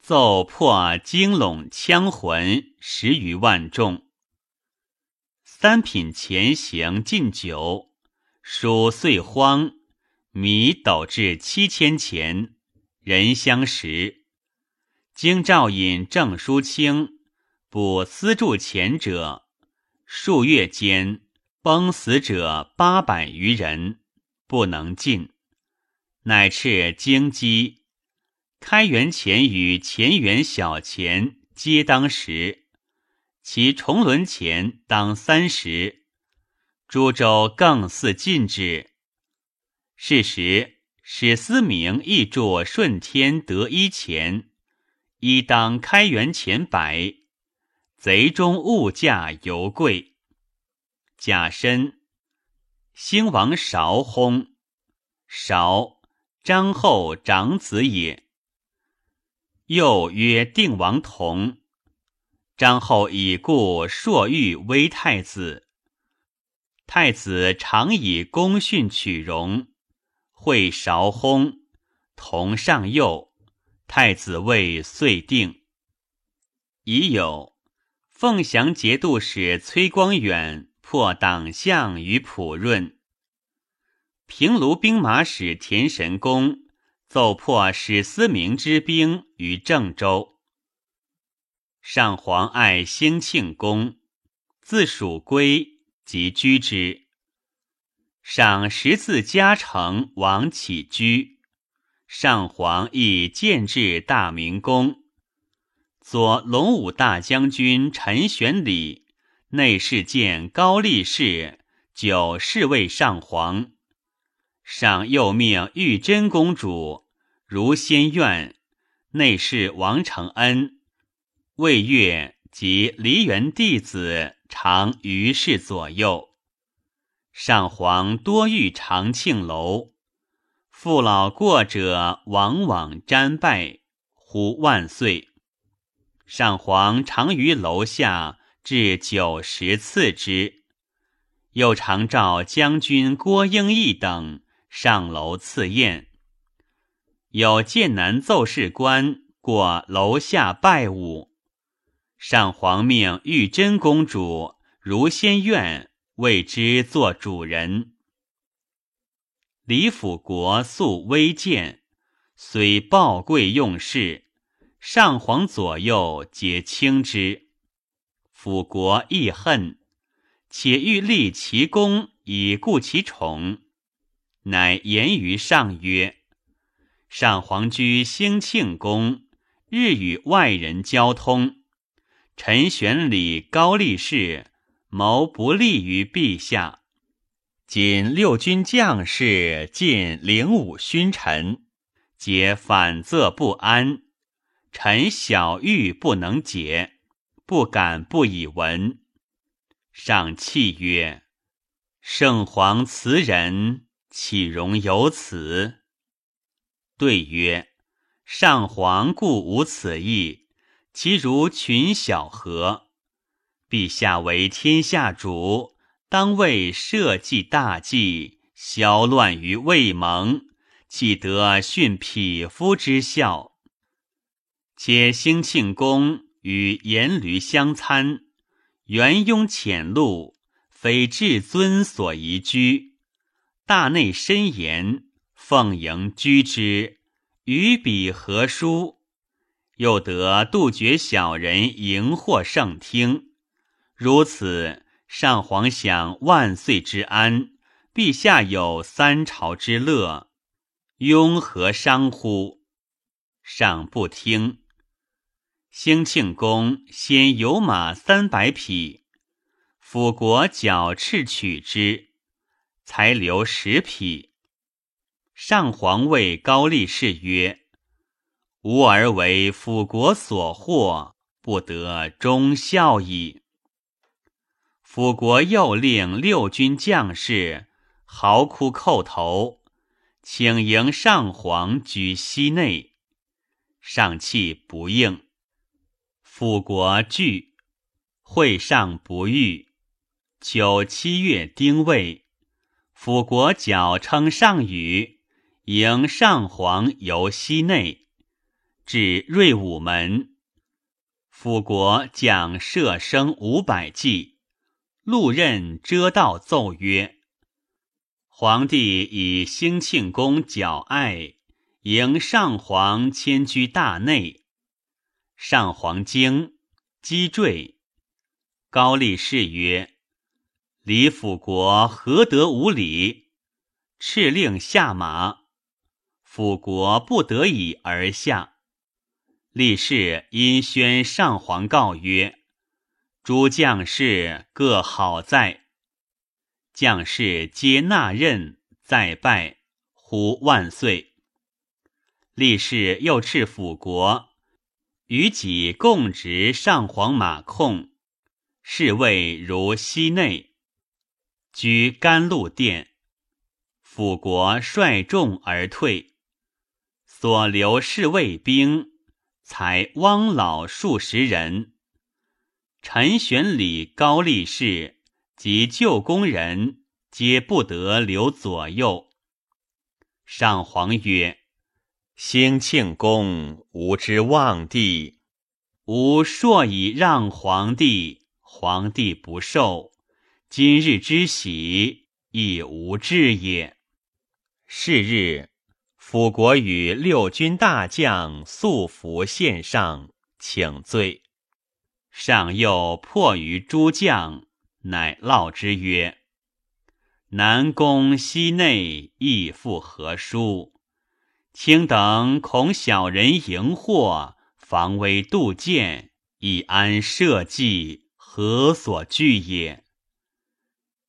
奏破京陇羌魂十余万众。三品前行进酒，蜀岁荒，米斗至七千钱，人相食。京兆尹郑书清补私铸钱者，数月间崩死者八百余人，不能进。乃斥京畿，开元钱与前元小钱皆当十，其重轮钱当三十。株洲更似禁止。是时，史思明亦著顺天得一钱，一当开元钱百。贼中物价尤贵。甲申，兴王韶薨，韶。张后长子也。又曰定王同。张后以故朔欲威太子。太子常以功勋取荣，会韶薨，同上幼。太子位遂定。已有凤翔节度使崔光远破党项于普润。平卢兵马使田神公奏破史思明之兵于郑州。上皇爱兴庆公，自蜀归，即居之。赏十字加成王起居。上皇亦建制大明宫。左龙武大将军陈玄礼内侍监高力士久侍卫上皇。上又命玉真公主如仙苑内侍王承恩、魏月及梨园弟子常于世左右。上皇多御长庆楼，父老过者往往瞻拜，呼万岁。上皇常于楼下至九十次之，又常召将军郭英义等。上楼赐宴，有剑南奏事官过楼下拜舞。上皇命玉真公主如仙苑为之做主人。李辅国素微贱，虽报贵用事，上皇左右皆轻之。辅国亦恨，且欲立其功以固其宠。乃言于上曰：“上皇居兴庆宫，日与外人交通。陈玄礼、高力士谋不利于陛下。今六军将士尽领武勋臣，皆反侧不安。臣小玉不能解，不敢不以闻。”上泣曰：“圣皇慈仁。”岂容有此？对曰：上皇故无此意，其如群小何？陛下为天下主，当为社稷大计，消乱于未萌，岂得训匹夫之效？且兴庆宫与颜驴相参，元雍浅露，非至尊所宜居。大内深严，奉迎居之，与彼何殊？又得杜绝小人迎祸圣听。如此，上皇享万岁之安，陛下有三朝之乐，庸何伤乎？上不听。兴庆宫先有马三百匹，辅国矫敕取之，才留十匹。上皇谓高力士曰：“吾儿为辅国所获，不得忠孝矣。”辅国又令六军将士。嚎哭叩头，请迎上皇居西内。上气不应，辅国惧，会上不遇。九七月丁未，辅国矫称上宇，迎上皇游西内，至瑞武门。辅国将射生五百骑，路任遮道奏曰。皇帝以兴庆宫矫爱，迎上皇迁居大内。上皇惊，击坠。高力士曰：“李辅国何得无礼？”敕令下马，辅国不得已而下。力士因宣上皇告曰：“诸将士各好在。”将士皆纳任，再拜，呼万岁。立士又敕辅国，与己共执上皇马控，侍卫如西内，居甘露殿。辅国率众而退，所留侍卫兵才汪老数十人。陈玄礼高力士。及旧宫人皆不得留左右。上皇曰：“兴庆宫吾之望帝，吾硕以让皇帝，皇帝不受，今日之喜亦无志也。”是日，辅国与六军大将素服献上，请罪。上又迫于诸将。乃烙之曰：“南宫西内亦复何书？卿等恐小人迎祸，防微杜渐，以安社稷，何所惧也？”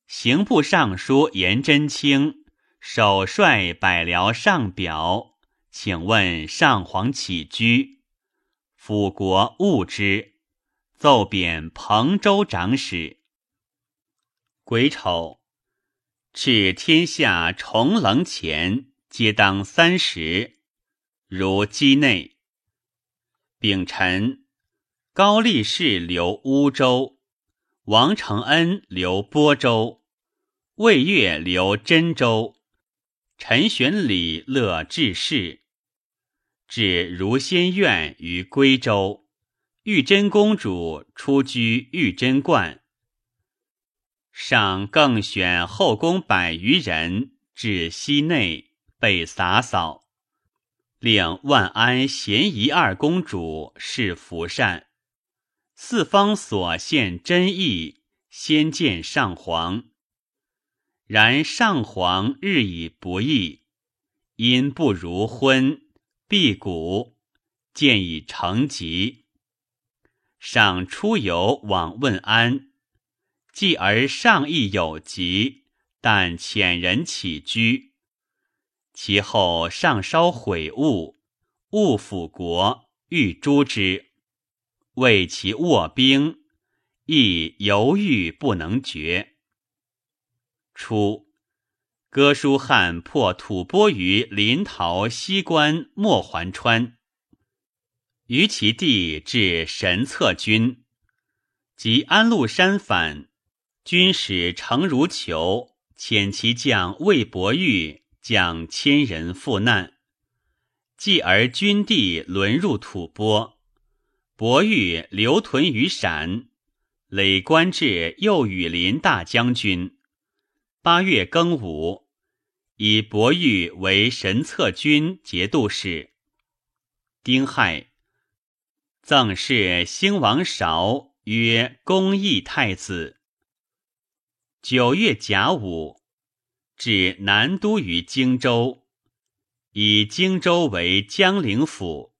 刑部尚书颜真卿首率百僚上表，请问上皇起居，辅国务之，奏贬彭州长史。癸丑，敕天下重棱前皆当三十，如畿内。丙辰，高力士留乌州，王承恩留播州，魏月留真州，陈玄礼乐致仕，至如仙苑于归州，玉真公主出居玉真观。上更选后宫百余人至西内被洒扫，令万安咸宜二公主侍福善，四方所献真意，先见上皇。然上皇日以不义，因不如昏，辟谷，见以成疾。上出游往问安。继而上亦有疾，但遣人起居。其后上稍悔悟，误辅国，欲诛之，为其卧兵，亦犹豫不能决。初，哥舒翰破吐蕃于临洮西关莫环川，于其地至神策军，及安禄山反。军使程如求遣其将魏伯玉将千人赴难，继而军地沦入吐蕃，伯玉留屯于陕，累官至右羽林大将军。八月庚午，以伯玉为神策军节度使。丁亥，赠谥兴王韶曰恭义太子。九月甲午，至南都于荆州，以荆州为江陵府，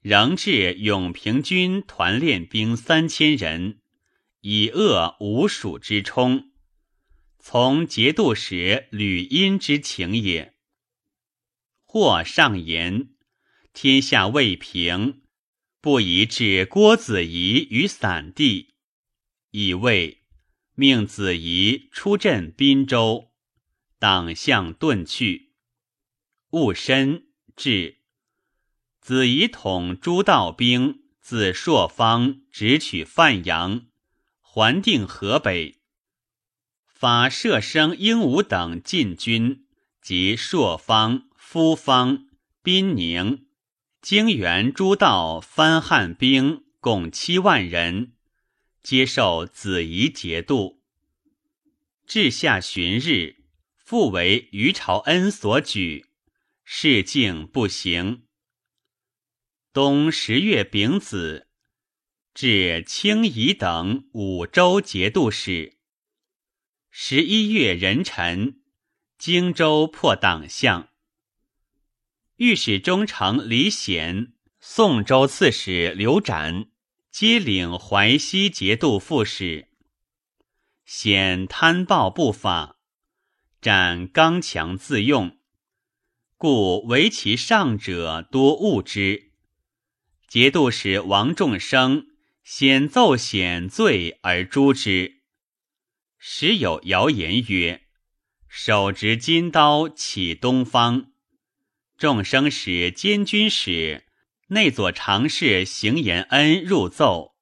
仍置永平军团练兵三千人，以遏吴蜀之冲。从节度使吕殷之情也。或上言：天下未平，不宜置郭子仪于散地，以为命子仪出镇滨州。党项遁去，戊申至，子仪统诸道兵自朔方直取范阳，还定河北。法射生鹦鹉等进军，及朔方、夫方、滨宁、泾原诸道番汉兵共七万人，接受子仪节度。至下旬日，复为于朝恩所举，事竟不行。冬十月丙子，至清夷等五州节度使。十一月壬辰，荆州破党项。御史中丞李显、宋州刺史刘展皆领淮西节度副使。显贪暴不法，展刚强自用，故为其上者多恶之。节度使王仲生先奏显罪而诛之。时有谣言曰：“手执金刀起东方。”众生使监军使内左常侍邢延恩入奏，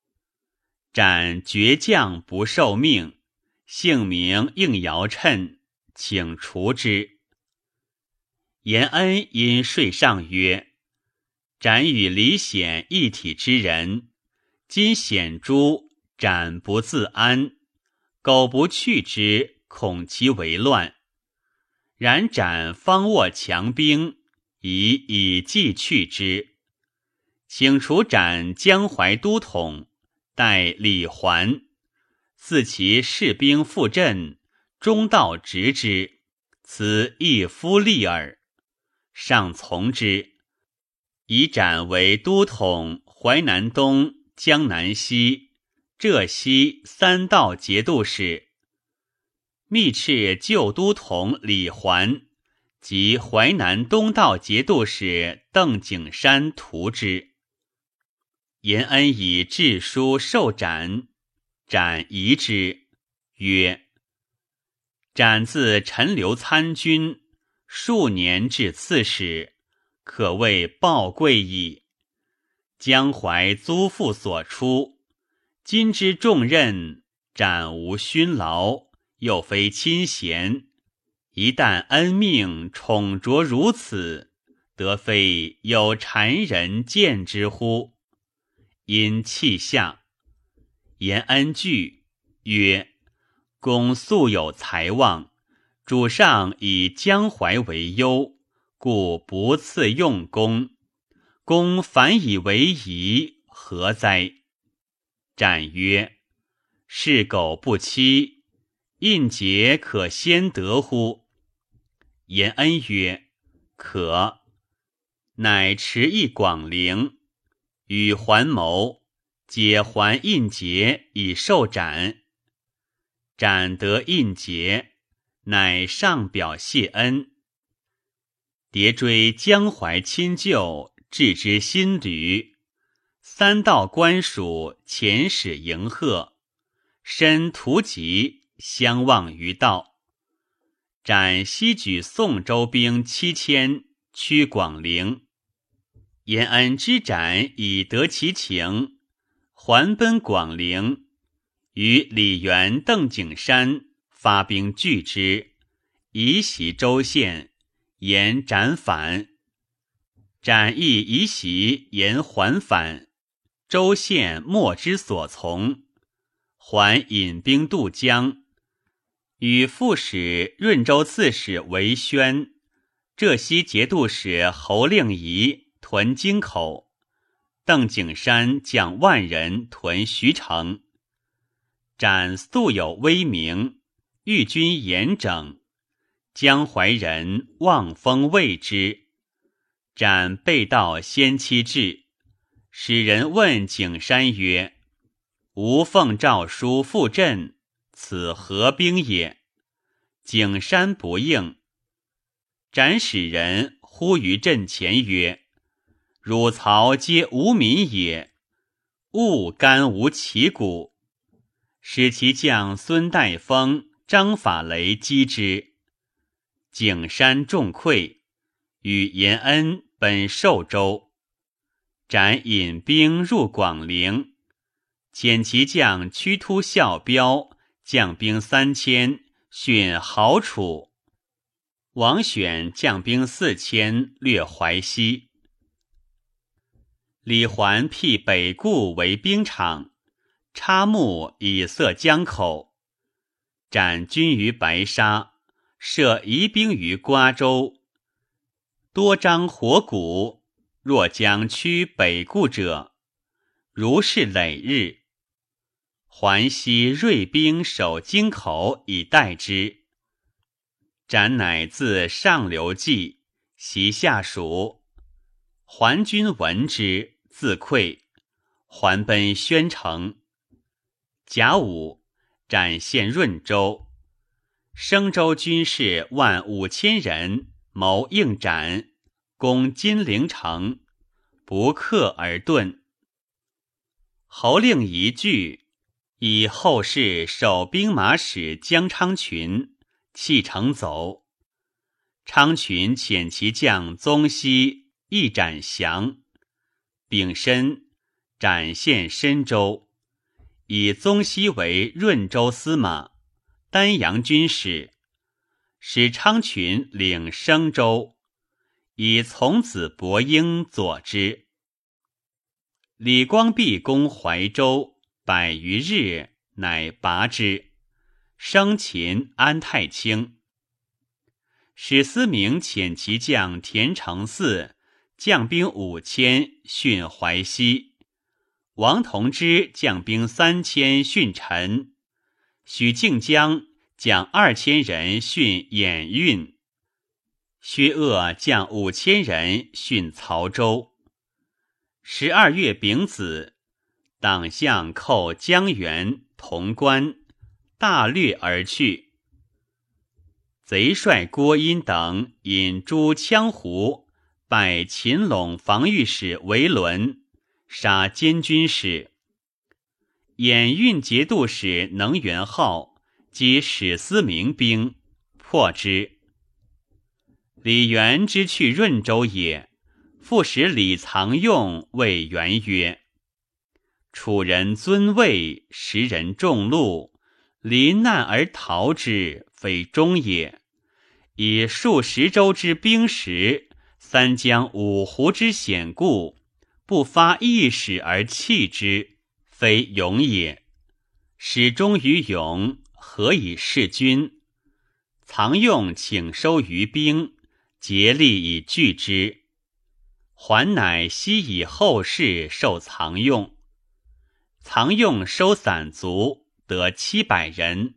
斩倔将不受命，姓名应尧趁，请除之。延恩因睡上曰：“斩与李显一体之人，今显诛，斩不自安。”苟不去之，恐其为乱。然斩方握强兵，以以计去之。请除斩江淮都统，待李环，赐其士兵赴阵，中道执之。此一夫利耳。上从之，以斩为都统淮南东、江南西。浙西三道节度使，密敕旧都统李环及淮南东道节度使邓景山图之。延恩以致书受斩，斩疑之，曰：“斩自陈留参军，数年至刺史，可谓报贵矣。江淮租赋所出。”今之重任，斩无勋劳，又非亲贤，一旦恩命宠着如此，得非有谗人见之乎？因泣下，言恩惧，曰：“公素有才望，主上以江淮为忧，故不赐用功。公反以为宜，何哉？”战曰：“是苟不期，印节可先得乎？”延恩曰：“可。”乃持一广陵，与还谋，解还印节以受斩。斩得印节，乃上表谢恩。迭追江淮亲旧，置之新旅。三道官署遣使迎贺，申图籍相望于道。斩西举宋州兵七千，驱广陵。延安之斩以得其情，还奔广陵，与李元、邓景山发兵拒之，以袭州县，延斩反。斩亦以袭延还反。州县莫之所从，还引兵渡江，与副使润州刺史韦宣、浙西节度使侯令仪屯京口，邓景山将万人屯徐城。斩素有威名，御军严整，江淮人望风畏之。斩被盗先期至，使人问景山曰：“吾奉诏书赴镇，此何兵也？”景山不应。斩使人呼于阵前曰：“汝曹皆无民也，勿干无其骨。”使其将孙代峰、张法雷击之。景山众溃，与延恩本寿州。斩引兵入广陵，遣其将屈突、孝彪将兵三千，训豪楚。王选将兵四千，略淮西。李环辟北固为兵场，插木以塞江口。斩军于白沙，设疑兵于瓜州。多张火鼓，若将驱北固者，如是累日。桓西锐兵守京口以待之。斩乃自上流计，袭下属。桓军闻之，自溃，还奔宣城。甲午，斩陷润州。生州军士万五千人谋应斩，攻金陵城，不克而遁。侯令一句，以后世守兵马使江昌群。弃城走，昌群遣其将宗熙一斩降，丙申斩陷深州，以宗熙为润州司马、丹阳军使，使昌群领生州，以从子伯英佐之。李光弼攻怀州百余日，乃拔之。生擒安太清，史思明遣其将田承嗣将兵五千训淮西，王同之将兵三千训陈，许敬江将二千人训兖运，薛鄂将五千人训曹州。十二月丙子，党项寇江原、潼关。大掠而去。贼帅郭殷等引诸羌胡，拜秦陇防御使为伦，杀监军使。兖运节度使能元浩及史思明兵破之。李元之去润州也，复使李藏用谓元曰：“楚人尊位，时人重禄。”临难而逃之，非忠也。以数十州之兵实，三江五湖之险固，不发一矢而弃之，非勇也。始忠于勇，何以事君？藏用请收于兵，竭力以拒之。还乃悉以后事受藏用。藏用收散卒。得七百人，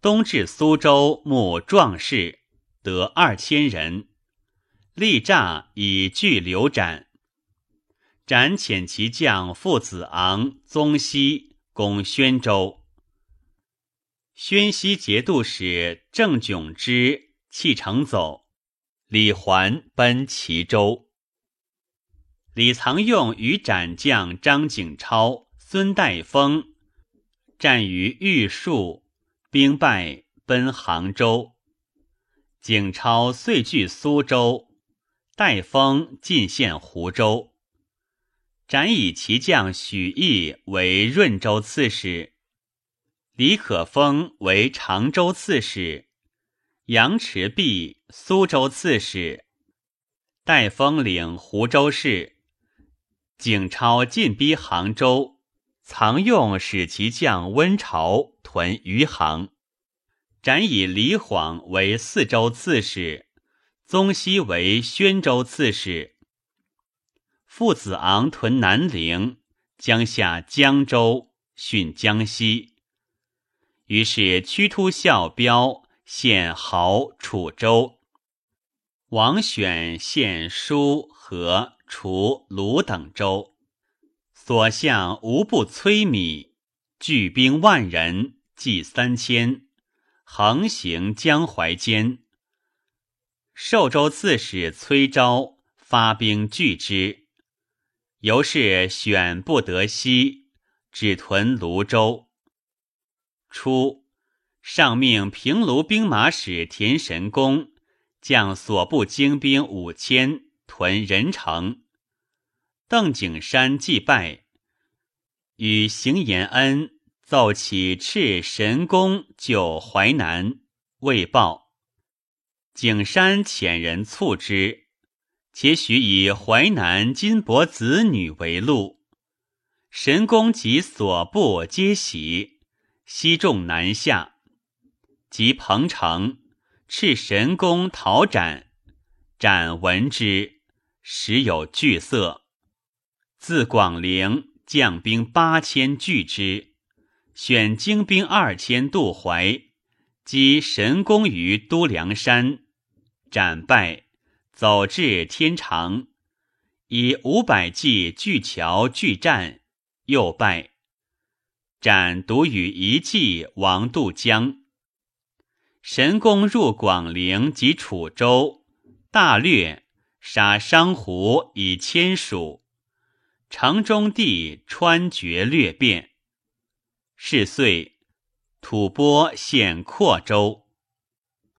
东至苏州募壮士，得二千人，力诈以拒刘斩。斩遣其将父子昂、宗熙攻宣州。宣西节度使郑炯之弃城走，李环奔齐州。李藏用与斩将张景超、孙代峰。战于玉树，兵败，奔杭州。景超遂据苏州，代峰进献湖州。斩以其将许毅为润州刺史，李可封为常州刺史，杨持弼苏州刺史，戴封领湖州事。景超进逼杭州。藏用使其将温朝屯余杭，斩以李晃为四州刺史，宗熙为宣州刺史。父子昂屯南陵，江下江州，训江西。于是屈突、孝标献濠、楚州。王选献舒、和、楚、鲁等州。所向无不摧米，聚兵万人，计三千，横行江淮间。寿州刺史崔昭发兵拒之，由是选不得西，只屯泸州。初，上命平卢兵马使田神公将所部精兵五千屯任城。邓景山祭拜，与邢延恩奏起斥神功救淮南，未报。景山遣人促之，且许以淮南金帛子女为禄。神功及所部皆喜。西众南下，及彭城，斥神功讨斩，斩闻之，时有惧色。自广陵将兵八千拒之，选精兵二千渡淮，击神功于都梁山，斩败，走至天长，以五百骑拒桥拒战，又败。斩独与一骑王渡江。神功入广陵及楚州，大略杀商胡以千属。城中地川绝略变。是岁，吐蕃陷阔州。